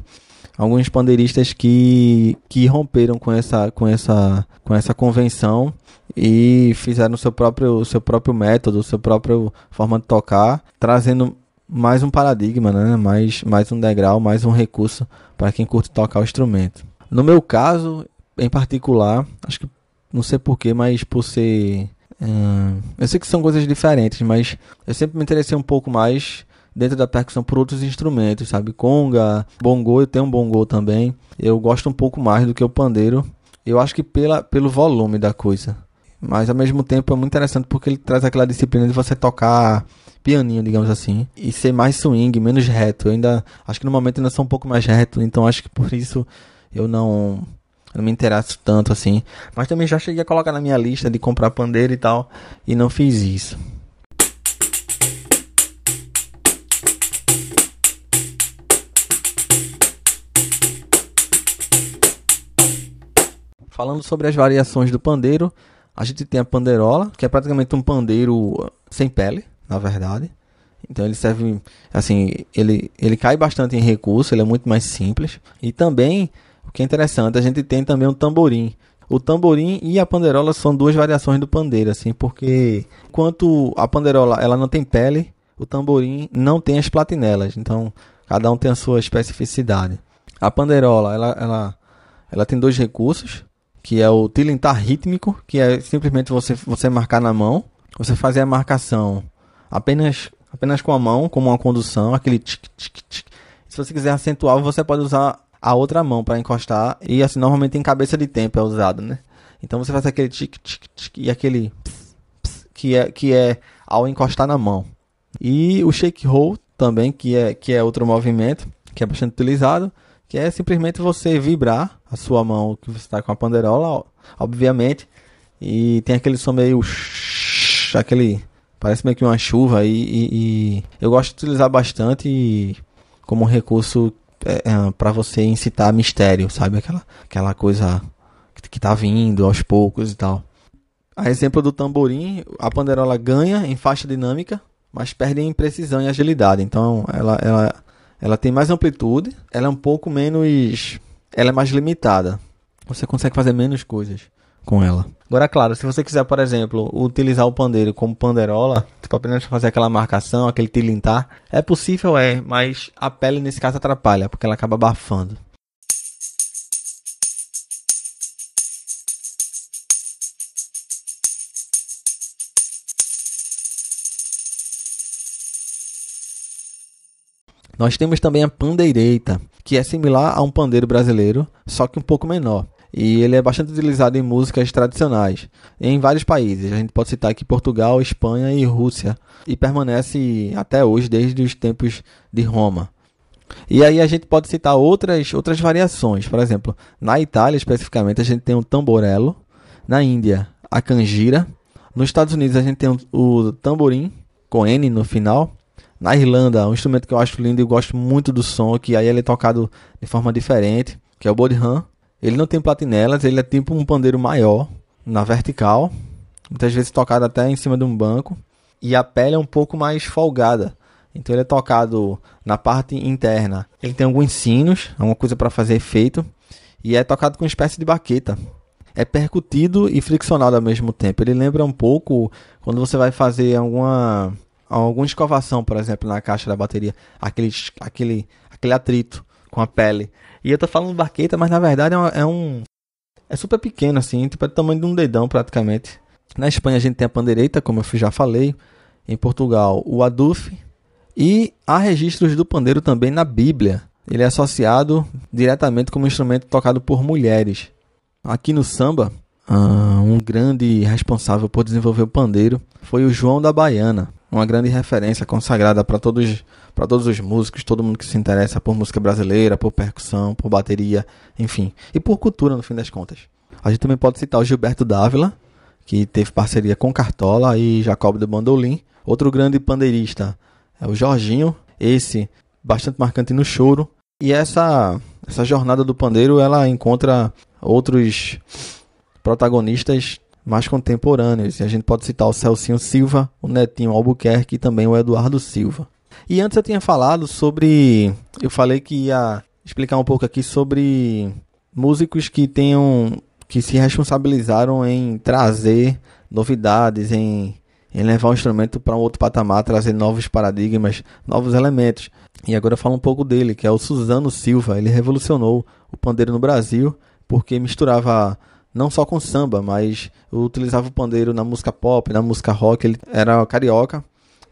alguns pandeiristas que, que romperam com essa, com, essa, com essa convenção e fizeram seu próprio, seu próprio método, sua própria forma de tocar, trazendo mais um paradigma, né? mais, mais um degrau, mais um recurso para quem curte tocar o instrumento. No meu caso, em particular, acho que não sei porquê, mas por ser Hum, eu sei que são coisas diferentes, mas eu sempre me interessei um pouco mais dentro da percussão por outros instrumentos, sabe? Conga, bongo, eu tenho um bongo também. Eu gosto um pouco mais do que o pandeiro. Eu acho que pela, pelo volume da coisa. Mas ao mesmo tempo é muito interessante porque ele traz aquela disciplina de você tocar pianinho, digamos assim, e ser mais swing, menos reto. Eu ainda acho que no momento ainda sou um pouco mais reto, então acho que por isso eu não não me interesso tanto assim. Mas também já cheguei a colocar na minha lista de comprar pandeiro e tal. E não fiz isso. Falando sobre as variações do pandeiro, a gente tem a panderola, que é praticamente um pandeiro sem pele, na verdade. Então ele serve, assim, ele, ele cai bastante em recurso, ele é muito mais simples. E também o que é interessante, a gente tem também um tamborim. O tamborim e a panderola são duas variações do pandeiro, assim, porque enquanto a panderola ela não tem pele, o tamborim não tem as platinelas. Então, cada um tem a sua especificidade. A panderola, ela, ela, ela tem dois recursos, que é o tilintar rítmico, que é simplesmente você, você marcar na mão. Você fazer a marcação apenas, apenas com a mão, como uma condução, aquele tic, tic, tic. Se você quiser acentuar, você pode usar a outra mão para encostar e assim normalmente em cabeça de tempo é usado, né? Então você faz aquele tic tic tic e aquele que é que é ao encostar na mão. E o shake roll também, que é que é outro movimento que é bastante utilizado, que é simplesmente você vibrar a sua mão que você está com a panderola, obviamente, e tem aquele som meio aquele parece meio que uma chuva e, e, e eu gosto de utilizar bastante como recurso é, é para você incitar mistério, sabe? Aquela, aquela coisa que, que tá vindo aos poucos e tal. A exemplo do tamborim, a panderola ganha em faixa dinâmica, mas perde em precisão e agilidade. Então ela, ela, ela tem mais amplitude, ela é um pouco menos. Ela é mais limitada. Você consegue fazer menos coisas com ela. Agora, claro, se você quiser, por exemplo, utilizar o pandeiro como panderola, tipo apenas fazer aquela marcação, aquele tilintar, é possível, é, mas a pele nesse caso atrapalha, porque ela acaba abafando. Nós temos também a pandeireita, que é similar a um pandeiro brasileiro, só que um pouco menor e ele é bastante utilizado em músicas tradicionais em vários países. A gente pode citar aqui Portugal, Espanha e Rússia e permanece até hoje desde os tempos de Roma. E aí a gente pode citar outras outras variações, por exemplo, na Itália especificamente a gente tem o tamborello, na Índia a canjira, nos Estados Unidos a gente tem o tamborim com N no final. Na Irlanda, um instrumento que eu acho lindo e gosto muito do som, que aí ele é tocado de forma diferente, que é o bodhran. Ele não tem platinelas, ele é tipo um pandeiro maior, na vertical, muitas vezes tocado até em cima de um banco, e a pele é um pouco mais folgada. Então ele é tocado na parte interna. Ele tem alguns sinos, alguma coisa para fazer efeito, e é tocado com uma espécie de baqueta. É percutido e friccionado ao mesmo tempo. Ele lembra um pouco quando você vai fazer alguma alguma escovação, por exemplo, na caixa da bateria, aquele aquele aquele atrito com a pele. E eu tô falando baqueta, mas na verdade é, uma, é um é super pequeno assim, tipo é do tamanho de um dedão praticamente. Na Espanha a gente tem a pandeireta, como eu já falei. Em Portugal, o aduf. E há registros do pandeiro também na Bíblia. Ele é associado diretamente como instrumento tocado por mulheres. Aqui no samba, ah, um grande responsável por desenvolver o pandeiro foi o João da Baiana, uma grande referência consagrada para todos, para todos os músicos, todo mundo que se interessa por música brasileira, por percussão, por bateria, enfim, e por cultura no fim das contas. A gente também pode citar o Gilberto Dávila, que teve parceria com Cartola e Jacob de Bandolim. Outro grande pandeirista é o Jorginho, esse bastante marcante no choro. E essa essa jornada do pandeiro, ela encontra outros protagonistas mais contemporâneos. E a gente pode citar o Celcinho Silva, o Netinho Albuquerque e também o Eduardo Silva. E antes eu tinha falado sobre. Eu falei que ia explicar um pouco aqui sobre músicos que tenham que se responsabilizaram em trazer novidades, em, em levar o instrumento para um outro patamar, trazer novos paradigmas, novos elementos. E agora eu falo um pouco dele, que é o Suzano Silva. Ele revolucionou o pandeiro no Brasil porque misturava não só com samba, mas utilizava o pandeiro na música pop, na música rock. Ele era carioca,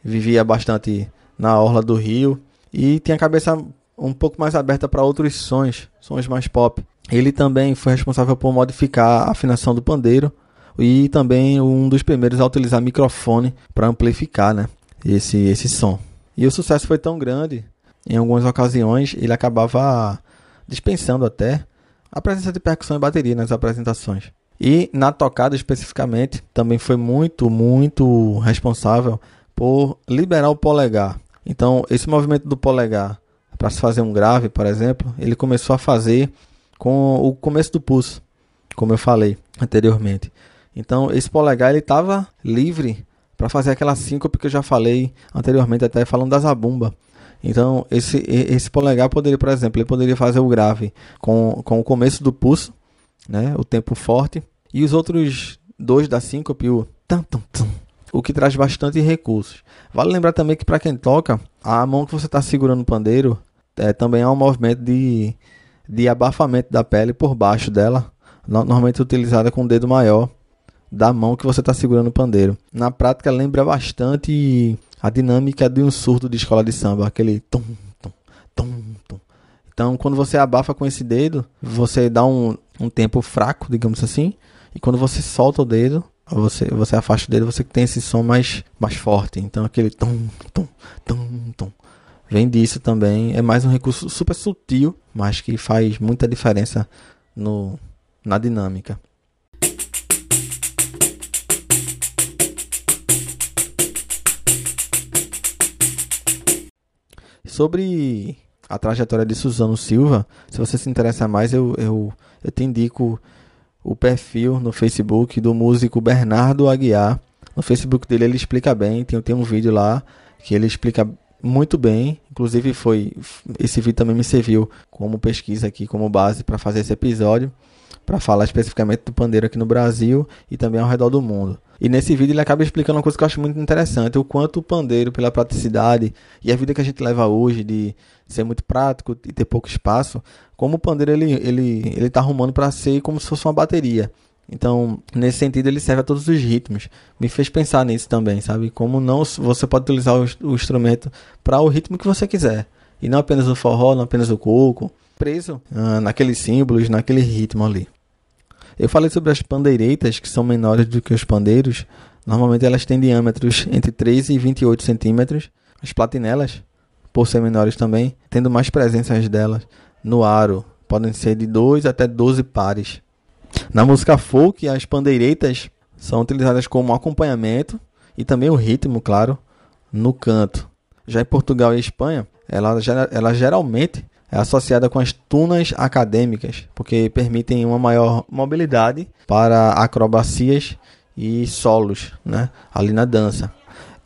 vivia bastante na orla do Rio e tinha a cabeça um pouco mais aberta para outros sons, sons mais pop. Ele também foi responsável por modificar a afinação do pandeiro e também um dos primeiros a utilizar microfone para amplificar né, esse, esse som. E o sucesso foi tão grande, em algumas ocasiões ele acabava dispensando até a presença de percussão e bateria nas apresentações. E na tocada especificamente, também foi muito, muito responsável por liberar o polegar. Então, esse movimento do polegar para se fazer um grave, por exemplo, ele começou a fazer com o começo do pulso, como eu falei anteriormente. Então, esse polegar ele estava livre para fazer aquela síncope que eu já falei anteriormente, até falando da zabumba. Então, esse, esse polegar poderia, por exemplo, ele poderia fazer o grave com, com o começo do pulso, né, o tempo forte, e os outros dois da síncope, o tam, tam, tam, o que traz bastante recursos. Vale lembrar também que para quem toca, a mão que você está segurando o pandeiro é, também é um movimento de, de abafamento da pele por baixo dela, normalmente utilizada com o dedo maior da mão que você está segurando o pandeiro. Na prática lembra bastante a dinâmica de um surdo de escola de samba, aquele tum, tum, tum, tum. Então, quando você abafa com esse dedo, você dá um, um tempo fraco, digamos assim, e quando você solta o dedo, você, você afasta dedo, você tem esse som mais, mais forte. Então, aquele tum, tum, tum, tum. Vem disso também. É mais um recurso super sutil, mas que faz muita diferença no, na dinâmica. Sobre a trajetória de Suzano Silva, se você se interessa mais, eu, eu, eu te indico o perfil no Facebook do músico Bernardo Aguiar. No Facebook dele ele explica bem, tem, tem um vídeo lá que ele explica muito bem. Inclusive foi esse vídeo também me serviu como pesquisa aqui, como base para fazer esse episódio, para falar especificamente do pandeiro aqui no Brasil e também ao redor do mundo. E nesse vídeo ele acaba explicando uma coisa que eu acho muito interessante, o quanto o pandeiro, pela praticidade e a vida que a gente leva hoje de ser muito prático e ter pouco espaço, como o pandeiro ele ele ele tá arrumando para ser como se fosse uma bateria. Então, nesse sentido, ele serve a todos os ritmos. Me fez pensar nisso também, sabe? Como não você pode utilizar o, o instrumento para o ritmo que você quiser. E não apenas o forró, não apenas o coco. Preso ah, naqueles símbolos, naquele ritmo ali. Eu falei sobre as pandeiretas, que são menores do que os pandeiros. Normalmente elas têm diâmetros entre 13 e 28 centímetros. As platinelas, por ser menores também, tendo mais presenças delas no aro, podem ser de 2 até 12 pares. Na música folk, as pandeiretas são utilizadas como acompanhamento e também o ritmo, claro, no canto. Já em Portugal e Espanha, ela, ela geralmente é associada com as tunas acadêmicas, porque permitem uma maior mobilidade para acrobacias e solos, né, ali na dança.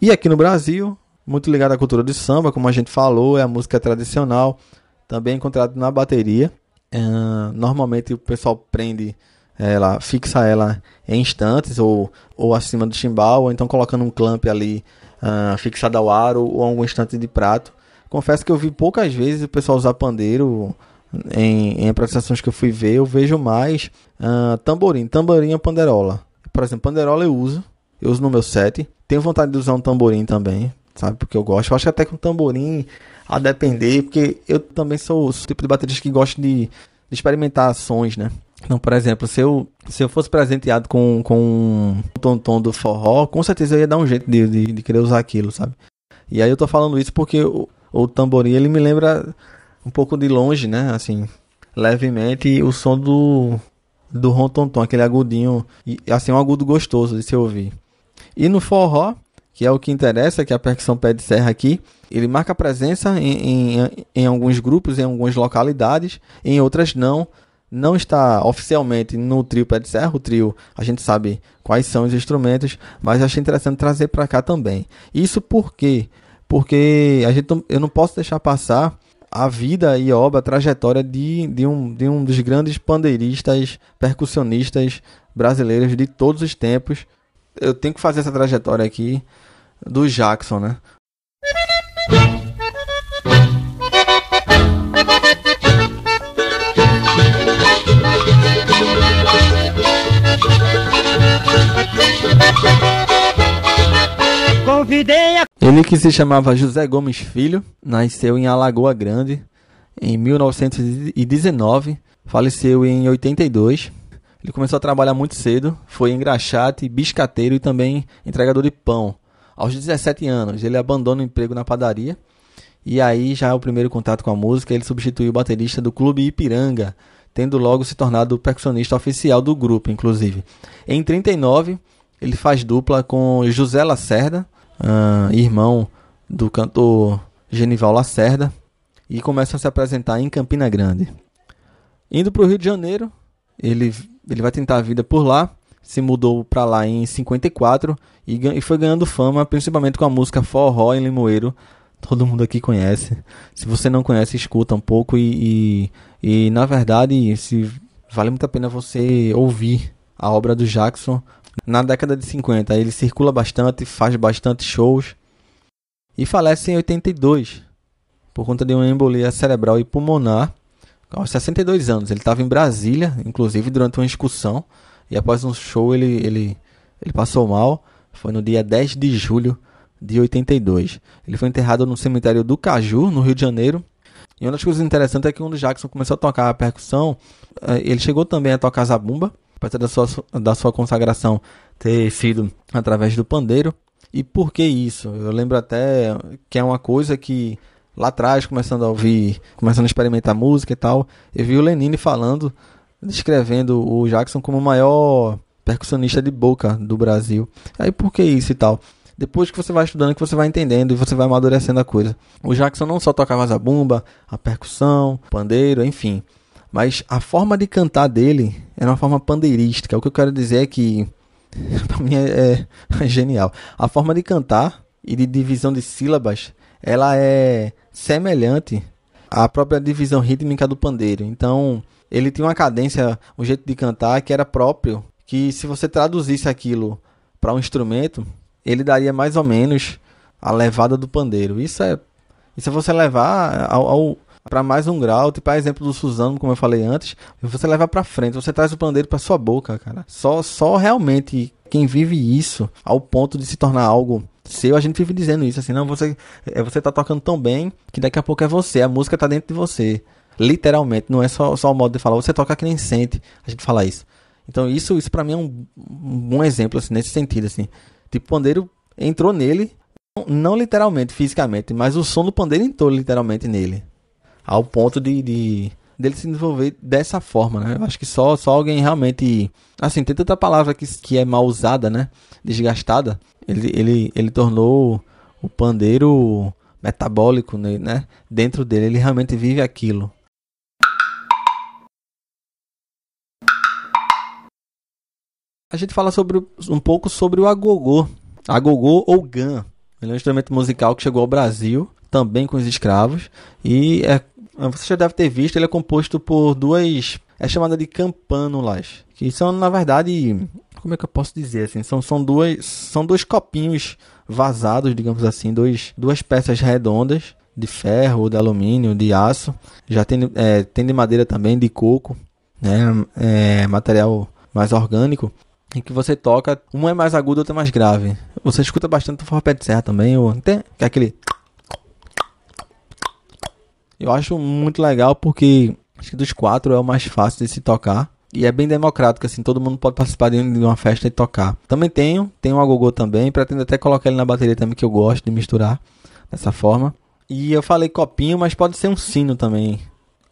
E aqui no Brasil, muito ligado à cultura do samba, como a gente falou, é a música tradicional, também encontrado na bateria. Uh, normalmente o pessoal prende ela, fixa ela em instantes ou, ou acima do chimbal, ou então colocando um clamp ali uh, fixado ao aro ou algum instante de prato. Confesso que eu vi poucas vezes o pessoal usar pandeiro em, em apresentações que eu fui ver, eu vejo mais uh, tamborim, tamborim ou panderola. Por exemplo, panderola eu uso, eu uso no meu set. Tenho vontade de usar um tamborim também, sabe? Porque eu gosto. Eu acho que até com tamborim, a depender, porque eu também sou o tipo de baterista que gosta de, de experimentar sons, né? Então, por exemplo, se eu, se eu fosse presenteado com, com um tom-tom do forró, com certeza eu ia dar um jeito de, de, de, querer usar aquilo, sabe? E aí eu tô falando isso porque o, o tamborim, ele me lembra um pouco de longe, né? Assim, levemente, o som do, do rontontom, aquele agudinho, e assim, um agudo gostoso de se ouvir. E no forró, que é o que interessa, que é a percussão pé de serra aqui, ele marca presença em, em, em alguns grupos, em algumas localidades, em outras não, não está oficialmente no trio Pé de Serra. O trio, a gente sabe quais são os instrumentos, mas achei interessante trazer para cá também. Isso por quê? Porque a gente, eu não posso deixar passar a vida e a obra, a trajetória de, de, um, de um dos grandes pandeiristas, percussionistas brasileiros de todos os tempos. Eu tenho que fazer essa trajetória aqui do Jackson, né? Convidei a... Ele que se chamava José Gomes Filho, nasceu em Alagoa Grande em 1919, faleceu em 82. Ele começou a trabalhar muito cedo, foi engraxate, biscateiro e também entregador de pão. Aos 17 anos, ele abandona o emprego na padaria e aí já é o primeiro contato com a música, ele substituiu o baterista do Clube Ipiranga, tendo logo se tornado o percussionista oficial do grupo, inclusive. Em 39, ele faz dupla com José Lacerda, uh, irmão do cantor Genival Lacerda, e começam a se apresentar em Campina Grande. Indo para o Rio de Janeiro, ele, ele vai tentar a vida por lá, se mudou para lá em 54 e, e foi ganhando fama, principalmente com a música Forró em Limoeiro. Todo mundo aqui conhece. Se você não conhece, escuta um pouco e, e, e na verdade, se vale muito a pena você ouvir a obra do Jackson na década de 50. Ele circula bastante, faz bastante shows e falece em 82 por conta de uma embolia cerebral e pulmonar aos 62 anos. Ele estava em Brasília, inclusive durante uma excursão, e após um show ele, ele, ele passou mal. Foi no dia 10 de julho de 82. Ele foi enterrado no cemitério do Caju, no Rio de Janeiro. E uma das coisas interessantes é que quando Jackson começou a tocar a percussão, eh, ele chegou também a tocar zabumba, apesar da sua, da sua consagração ter sido através do pandeiro. E por que isso? Eu lembro até que é uma coisa que lá atrás, começando a ouvir, começando a experimentar música e tal, eu vi o Lenine falando, descrevendo o Jackson como o maior percussionista de boca do Brasil. Aí por que isso e tal? Depois que você vai estudando, que você vai entendendo e você vai amadurecendo a coisa. O Jackson não só tocava a zabumba, a percussão, pandeiro, enfim. Mas a forma de cantar dele era uma forma pandeirística. O que eu quero dizer é que, [laughs] pra mim, é, é [laughs] genial. A forma de cantar e de divisão de sílabas, ela é semelhante à própria divisão rítmica do pandeiro. Então, ele tinha uma cadência, um jeito de cantar que era próprio, que se você traduzisse aquilo para um instrumento, ele daria mais ou menos a levada do pandeiro. Isso é, isso é você levar ao, ao para mais um grau, tipo a exemplo do Suzano, como eu falei antes, você leva para frente, você traz o pandeiro para sua boca, cara. Só só realmente quem vive isso ao ponto de se tornar algo seu, a gente vive dizendo isso assim, não, você é, você tá tocando tão bem que daqui a pouco é você, a música tá dentro de você. Literalmente, não é só, só o modo de falar, você toca que nem sente, a gente fala isso. Então isso isso para mim é um, um bom exemplo assim, nesse sentido assim. Tipo, o pandeiro entrou nele, não literalmente, fisicamente, mas o som do pandeiro entrou literalmente nele ao ponto de, de dele se desenvolver dessa forma, né? Eu acho que só, só alguém realmente. Assim, tem tanta palavra que, que é mal usada, né? Desgastada. Ele, ele, ele tornou o pandeiro metabólico, né? Dentro dele. Ele realmente vive aquilo. A gente fala sobre um pouco sobre o agogô. Agogô ou gan. Ele é um instrumento musical que chegou ao Brasil, também com os escravos, e é, você já deve ter visto, ele é composto por duas, é chamada de campânulas, que são na verdade, como é que eu posso dizer assim, são, são duas, são dois copinhos vazados, digamos assim, dois, duas peças redondas de ferro, de alumínio, de aço, já tem, é, tem de madeira também, de coco, né, é, material mais orgânico, em que você toca, um é mais agudo, outro é mais grave. Você escuta bastante o forró de serra também, ou tem, que é aquele eu acho muito legal porque acho que dos quatro é o mais fácil de se tocar. E é bem democrático, assim, todo mundo pode participar de uma festa e tocar. Também tenho, tenho um agogô também, pretendo até colocar ele na bateria também, que eu gosto de misturar dessa forma. E eu falei copinho, mas pode ser um sino também.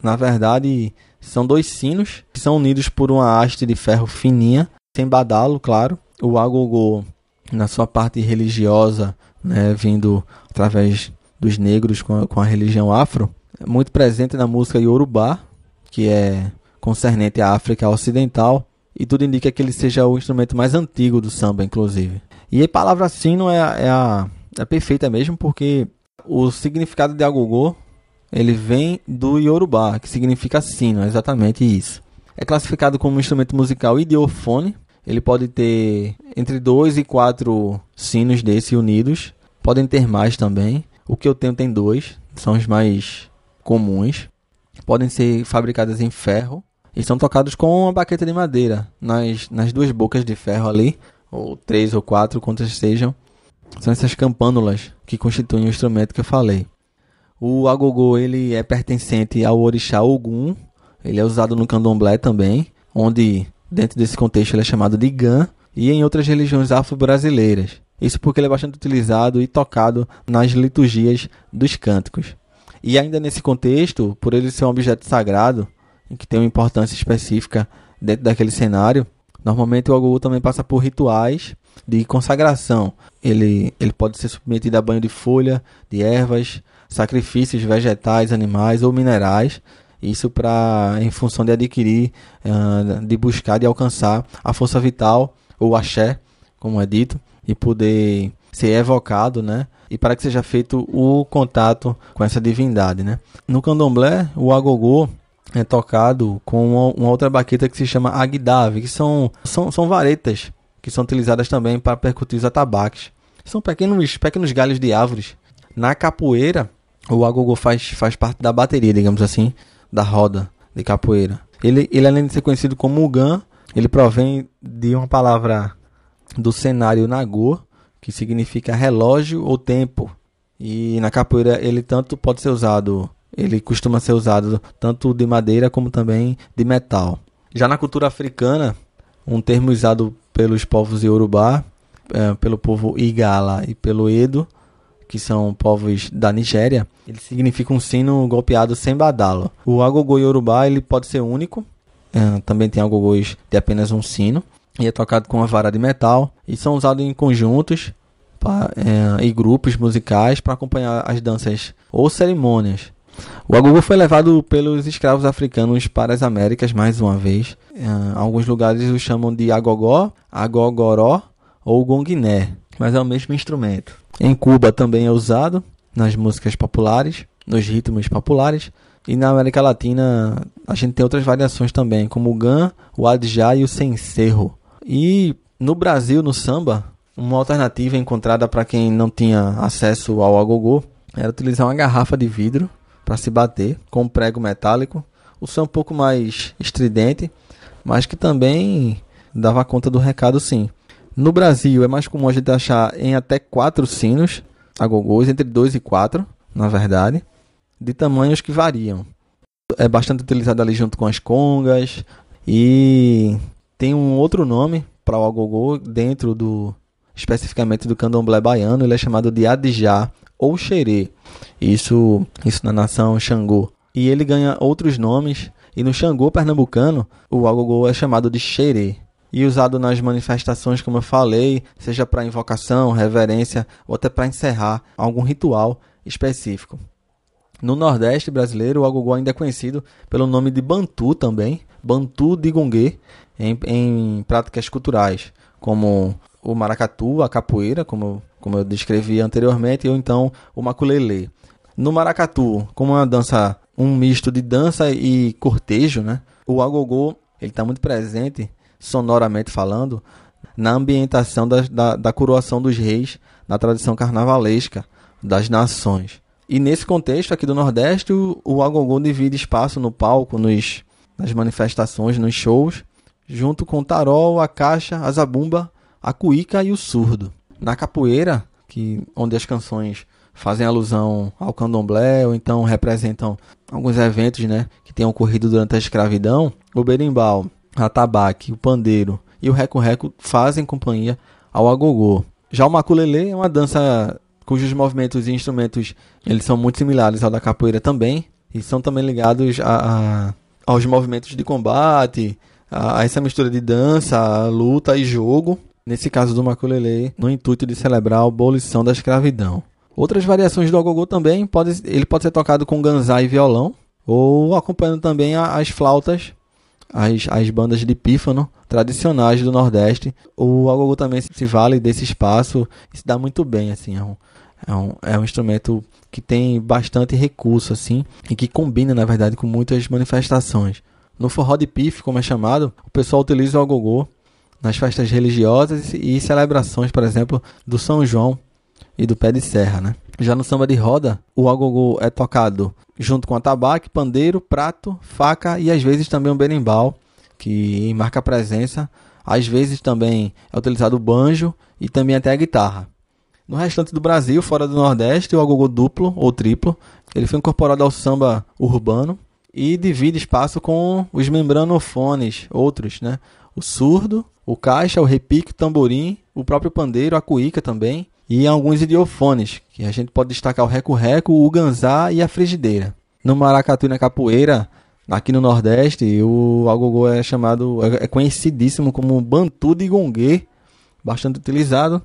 Na verdade, são dois sinos que são unidos por uma haste de ferro fininha, sem badalo, claro. O agogô, na sua parte religiosa, né, vindo através dos negros com a, com a religião afro, é muito presente na música Yorubá, que é concernente à África Ocidental, e tudo indica que ele seja o instrumento mais antigo do samba, inclusive. E a palavra sino é, é, a, é perfeita mesmo, porque o significado de agogô ele vem do Yorubá, que significa sino, é exatamente isso. É classificado como um instrumento musical idiofone. Ele pode ter entre dois e quatro sinos desse unidos. Podem ter mais também. O que eu tenho tem dois, são os mais comuns. Podem ser fabricadas em ferro e são tocados com uma baqueta de madeira nas, nas duas bocas de ferro ali, ou três ou quatro, quantas sejam. São essas campânulas que constituem o instrumento que eu falei. O agogô ele é pertencente ao orixá Ogum. Ele é usado no candomblé também, onde dentro desse contexto ele é chamado de gan e em outras religiões afro-brasileiras. Isso porque ele é bastante utilizado e tocado nas liturgias dos cânticos. E ainda nesse contexto, por ele ser um objeto sagrado, que tem uma importância específica dentro daquele cenário, normalmente o agogô também passa por rituais de consagração. Ele, ele pode ser submetido a banho de folha, de ervas, sacrifícios vegetais, animais ou minerais. Isso para em função de adquirir, uh, de buscar, de alcançar a força vital, ou axé, como é dito, e poder ser evocado, né? E para que seja feito o contato com essa divindade, né? No candomblé, o agogô é tocado com uma, uma outra baqueta que se chama agdave, que são, são, são varetas que são utilizadas também para percutir os atabaques. São pequenos, pequenos galhos de árvores. Na capoeira, o agogô faz, faz parte da bateria, digamos assim, da roda de capoeira. Ele, ele além de ser conhecido como Ugan, ele provém de uma palavra do cenário Nagô, que significa relógio ou tempo. E na capoeira ele tanto pode ser usado, ele costuma ser usado tanto de madeira como também de metal. Já na cultura africana, um termo usado pelos povos Yorubá, é, pelo povo Igala e pelo Edo, que são povos da Nigéria, ele significa um sino golpeado sem badalo. O agogô Yorubá ele pode ser único, é, também tem agogôs de apenas um sino, e é tocado com uma vara de metal e são usados em conjuntos pra, é, e grupos musicais para acompanhar as danças ou cerimônias. O agogô foi levado pelos escravos africanos para as Américas mais uma vez. É, alguns lugares o chamam de agogó, agogoró ou gonguiné, mas é o mesmo instrumento. Em Cuba também é usado nas músicas populares, nos ritmos populares. E na América Latina a gente tem outras variações também, como o gan, o adjá e o cencerro. E no Brasil, no samba, uma alternativa encontrada para quem não tinha acesso ao agogô era utilizar uma garrafa de vidro para se bater com um prego metálico. O som um pouco mais estridente, mas que também dava conta do recado sim. No Brasil é mais comum a gente achar em até quatro sinos agogôs, entre 2 e 4, na verdade, de tamanhos que variam. É bastante utilizado ali junto com as congas e tem um outro nome para o agogô dentro do especificamente do candomblé baiano, ele é chamado de adijá ou xerê. Isso, isso na nação Xangô. E ele ganha outros nomes e no Xangô pernambucano, o agogô é chamado de xerê e usado nas manifestações, como eu falei, seja para invocação, reverência ou até para encerrar algum ritual específico. No Nordeste brasileiro, o agogô ainda é conhecido pelo nome de bantu também, bantu de gongue, em, em práticas culturais, como o maracatu, a capoeira, como, como eu descrevi anteriormente, ou então o maculelê. No maracatu, como uma dança, um misto de dança e cortejo, né? O agogô, ele está muito presente, sonoramente falando, na ambientação da, da, da coroação dos reis, na tradição carnavalesca das nações. E nesse contexto aqui do Nordeste, o, o agogô divide espaço no palco, nos, nas manifestações, nos shows, junto com o tarol, a caixa, a zabumba, a cuíca e o surdo. Na capoeira, que onde as canções fazem alusão ao candomblé ou então representam alguns eventos, né, que tenham ocorrido durante a escravidão, o berimbau, a tabaque, o pandeiro e o reco-reco fazem companhia ao agogô. Já o maculelê é uma dança cujos movimentos e instrumentos eles são muito similares ao da capoeira também e são também ligados a, a aos movimentos de combate, a, a, essa mistura de dança, luta e jogo. Nesse caso do maculelê, no intuito de celebrar a abolição da escravidão. Outras variações do agogô também pode, ele pode ser tocado com ganzá e violão ou acompanhando também as flautas, as, as bandas de pífano tradicionais do Nordeste. O agogô também se vale desse espaço e se dá muito bem assim. É um, é um, é um instrumento que tem bastante recurso, assim, e que combina, na verdade, com muitas manifestações. No forró de pife, como é chamado, o pessoal utiliza o agogô nas festas religiosas e celebrações, por exemplo, do São João e do pé de serra, né? Já no samba de roda, o agogô é tocado junto com atabaque, pandeiro, prato, faca e às vezes também um berimbau, que marca a presença. Às vezes também é utilizado o banjo e também até a guitarra. No restante do Brasil, fora do Nordeste, o agogô duplo ou triplo, ele foi incorporado ao samba urbano e divide espaço com os membranofones, outros, né? O surdo, o caixa, o repique, o tamborim, o próprio pandeiro, a cuíca também, e alguns idiofones, que a gente pode destacar o reco-reco, o ganzá e a frigideira. No maracatu e na capoeira, aqui no Nordeste, o agogô é chamado, é conhecidíssimo como bantu de gongue, bastante utilizado,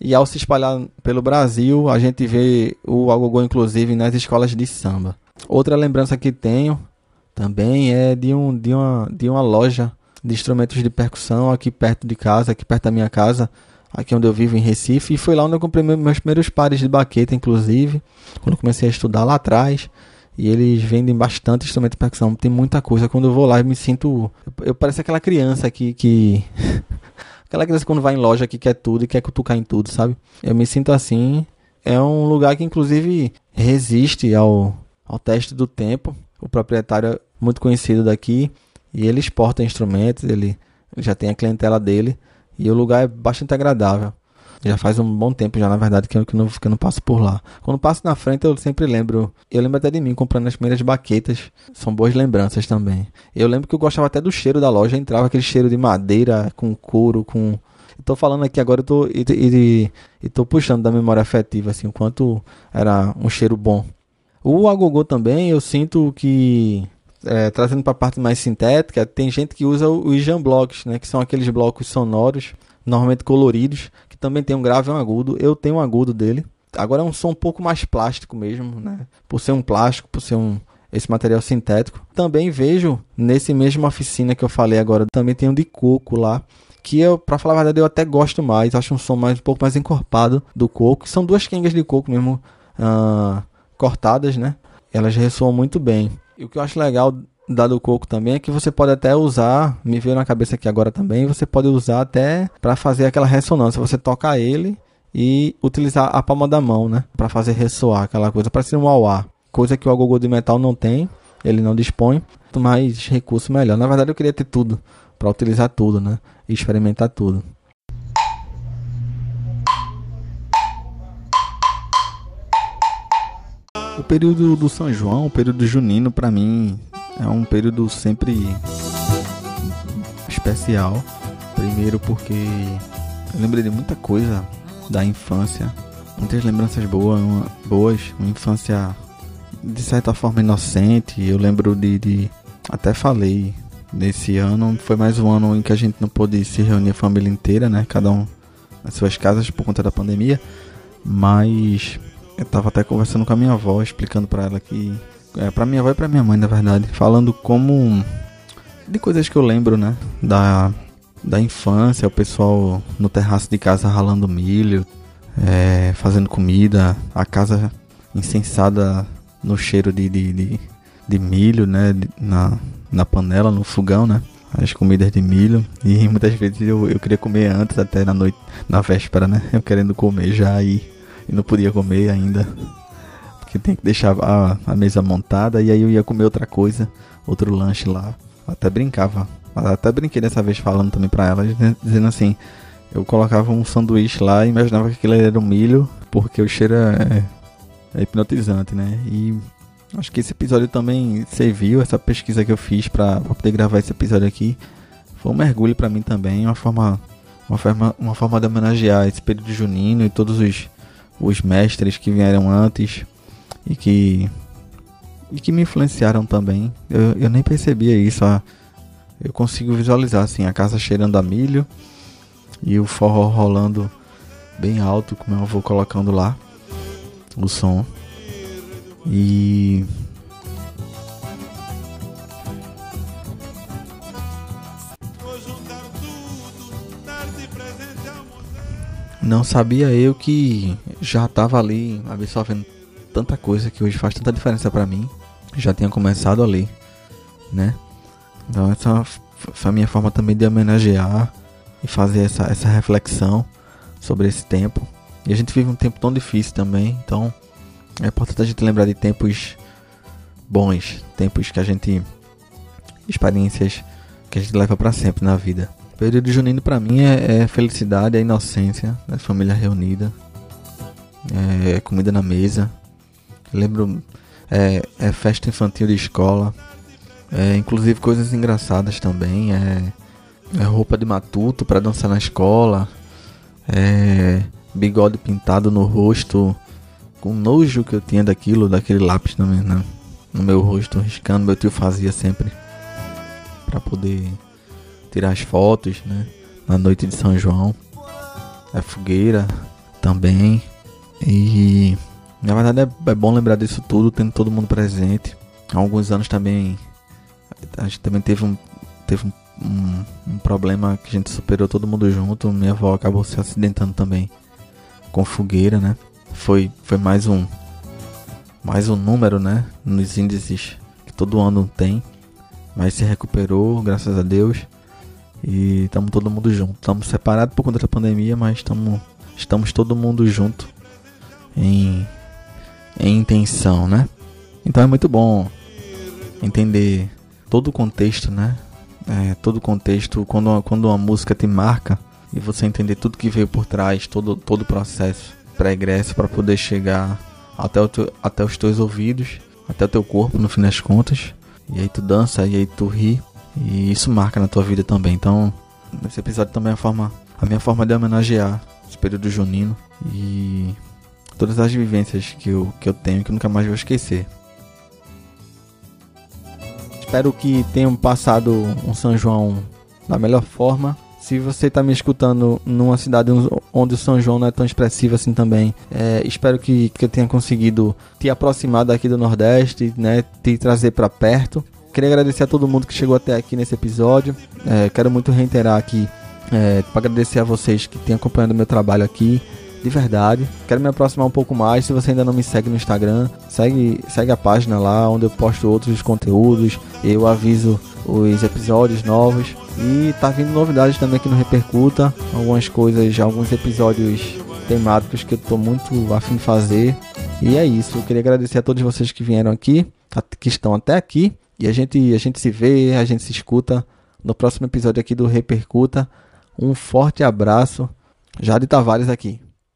e ao se espalhar pelo Brasil, a gente vê o agogô inclusive nas escolas de samba. Outra lembrança que tenho também é de, um, de, uma, de uma loja de instrumentos de percussão aqui perto de casa, aqui perto da minha casa, aqui onde eu vivo em Recife. E foi lá onde eu comprei meus primeiros pares de baqueta, inclusive, quando comecei a estudar lá atrás. E eles vendem bastante instrumento de percussão, tem muita coisa. Quando eu vou lá, eu me sinto. Eu, eu pareço aquela criança aqui que. [laughs] Aquela criança quando vai em loja que quer tudo e quer cutucar em tudo, sabe? Eu me sinto assim. É um lugar que inclusive resiste ao, ao teste do tempo. O proprietário é muito conhecido daqui e ele exporta instrumentos, ele já tem a clientela dele e o lugar é bastante agradável. Já faz um bom tempo já, na verdade, que eu, que, não, que eu não passo por lá. Quando passo na frente, eu sempre lembro. Eu lembro até de mim comprando as primeiras baquetas. São boas lembranças também. Eu lembro que eu gostava até do cheiro da loja. Entrava aquele cheiro de madeira, com couro, com. Estou falando aqui agora, eu tô, e, e, e tô puxando da memória afetiva, assim, o quanto era um cheiro bom. O agogô também, eu sinto que é, trazendo para a parte mais sintética, tem gente que usa os jam blocks, né, que são aqueles blocos sonoros, normalmente coloridos, também tem um grave e um agudo. Eu tenho um agudo dele. Agora é um som um pouco mais plástico mesmo, né? Por ser um plástico, por ser um esse material sintético. Também vejo nesse mesmo oficina que eu falei agora, também tem um de coco lá, que eu, para falar a verdade, eu até gosto mais, acho um som mais um pouco mais encorpado do coco. São duas quengas de coco mesmo uh, cortadas, né? Elas ressoam muito bem. E o que eu acho legal dado coco também é que você pode até usar, me veio na cabeça aqui agora também, você pode usar até para fazer aquela ressonância. Você tocar ele e utilizar a palma da mão, né, para fazer ressoar aquela coisa, para ser um auá, coisa que o agogô de metal não tem, ele não dispõe. Mais recurso melhor. Na verdade eu queria ter tudo para utilizar tudo, né, e experimentar tudo. O período do São João, o período junino, para mim é um período sempre especial. Primeiro porque eu lembrei de muita coisa da infância, muitas lembranças boas, uma, boas, uma infância de certa forma inocente. Eu lembro de, de até falei nesse ano foi mais um ano em que a gente não pôde se reunir a família inteira, né? Cada um nas suas casas por conta da pandemia. Mas eu tava até conversando com a minha avó, explicando para ela que é, pra minha avó e pra minha mãe, na verdade, falando como. de coisas que eu lembro, né? Da, da infância, o pessoal no terraço de casa ralando milho, é, fazendo comida, a casa incensada no cheiro de, de, de, de milho, né? Na, na panela, no fogão, né? As comidas de milho. E muitas vezes eu, eu queria comer antes, até na noite, na véspera, né? Eu querendo comer já e, e não podia comer ainda. Porque tem que deixar a, a mesa montada e aí eu ia comer outra coisa, outro lanche lá. Até brincava. Até brinquei dessa vez falando também pra ela, dizendo assim, eu colocava um sanduíche lá e imaginava que aquilo era um milho, porque o cheiro é, é hipnotizante, né? E acho que esse episódio também serviu, essa pesquisa que eu fiz para poder gravar esse episódio aqui. Foi um mergulho para mim também, uma forma, uma forma, uma forma de homenagear esse período junino e todos os, os mestres que vieram antes e que e que me influenciaram também. Eu, eu nem percebia isso. Ó. Eu consigo visualizar assim a casa cheirando a milho e o forró rolando bem alto, como eu vou colocando lá o som. E não sabia eu que já estava ali absorvendo tanta coisa que hoje faz tanta diferença para mim. Já tinha começado ali, né? Então essa foi a minha forma também de homenagear e fazer essa, essa reflexão sobre esse tempo. E a gente vive um tempo tão difícil também, então é importante a gente lembrar de tempos bons, tempos que a gente. experiências que a gente leva para sempre na vida. Período junino para mim é, é, felicidade, é inocência, é família reunida, é comida na mesa. lembro, é, é festa infantil de escola, é, inclusive coisas engraçadas também, é é roupa de matuto para dançar na escola. É bigode pintado no rosto. Com nojo que eu tinha daquilo, daquele lápis no meu, no meu rosto, riscando. Meu tio fazia sempre. para poder tirar as fotos, né? Na noite de São João. É fogueira também. E na verdade é, é bom lembrar disso tudo, tendo todo mundo presente. Há alguns anos também a gente também teve um, teve um um, um, problema que a gente superou todo mundo junto. Minha avó acabou se acidentando também com fogueira, né? Foi, foi mais um mais um número, né? Nos índices que todo ano tem. Mas se recuperou, graças a Deus. E estamos todo mundo junto. Estamos separados por conta da pandemia, mas estamos estamos todo mundo junto em em intenção, né? Então é muito bom entender todo o contexto, né? é, todo o contexto, quando uma, quando uma música te marca e você entender tudo que veio por trás, todo, todo o processo pregresso para poder chegar até, o teu, até os teus ouvidos, até o teu corpo no fim das contas. E aí tu dança, e aí tu ri, e isso marca na tua vida também. Então, nesse episódio também é a, forma, a minha forma de homenagear esse período junino e todas as vivências que eu, que eu tenho que eu nunca mais vou esquecer. Espero que tenham passado um São João da melhor forma. Se você está me escutando numa cidade onde o São João não é tão expressivo assim também, é, espero que, que eu tenha conseguido te aproximar daqui do Nordeste, né, te trazer para perto. Queria agradecer a todo mundo que chegou até aqui nesse episódio. É, quero muito reiterar aqui é, para agradecer a vocês que têm acompanhado meu trabalho aqui de verdade. Quero me aproximar um pouco mais. Se você ainda não me segue no Instagram, segue, segue a página lá onde eu posto outros conteúdos. Eu aviso os episódios novos. E tá vindo novidades também aqui no Repercuta. Algumas coisas, alguns episódios temáticos que eu tô muito afim de fazer. E é isso. Eu queria agradecer a todos vocês que vieram aqui, que estão até aqui. E a gente, a gente se vê, a gente se escuta no próximo episódio aqui do Repercuta. Um forte abraço. Jade Tavares aqui.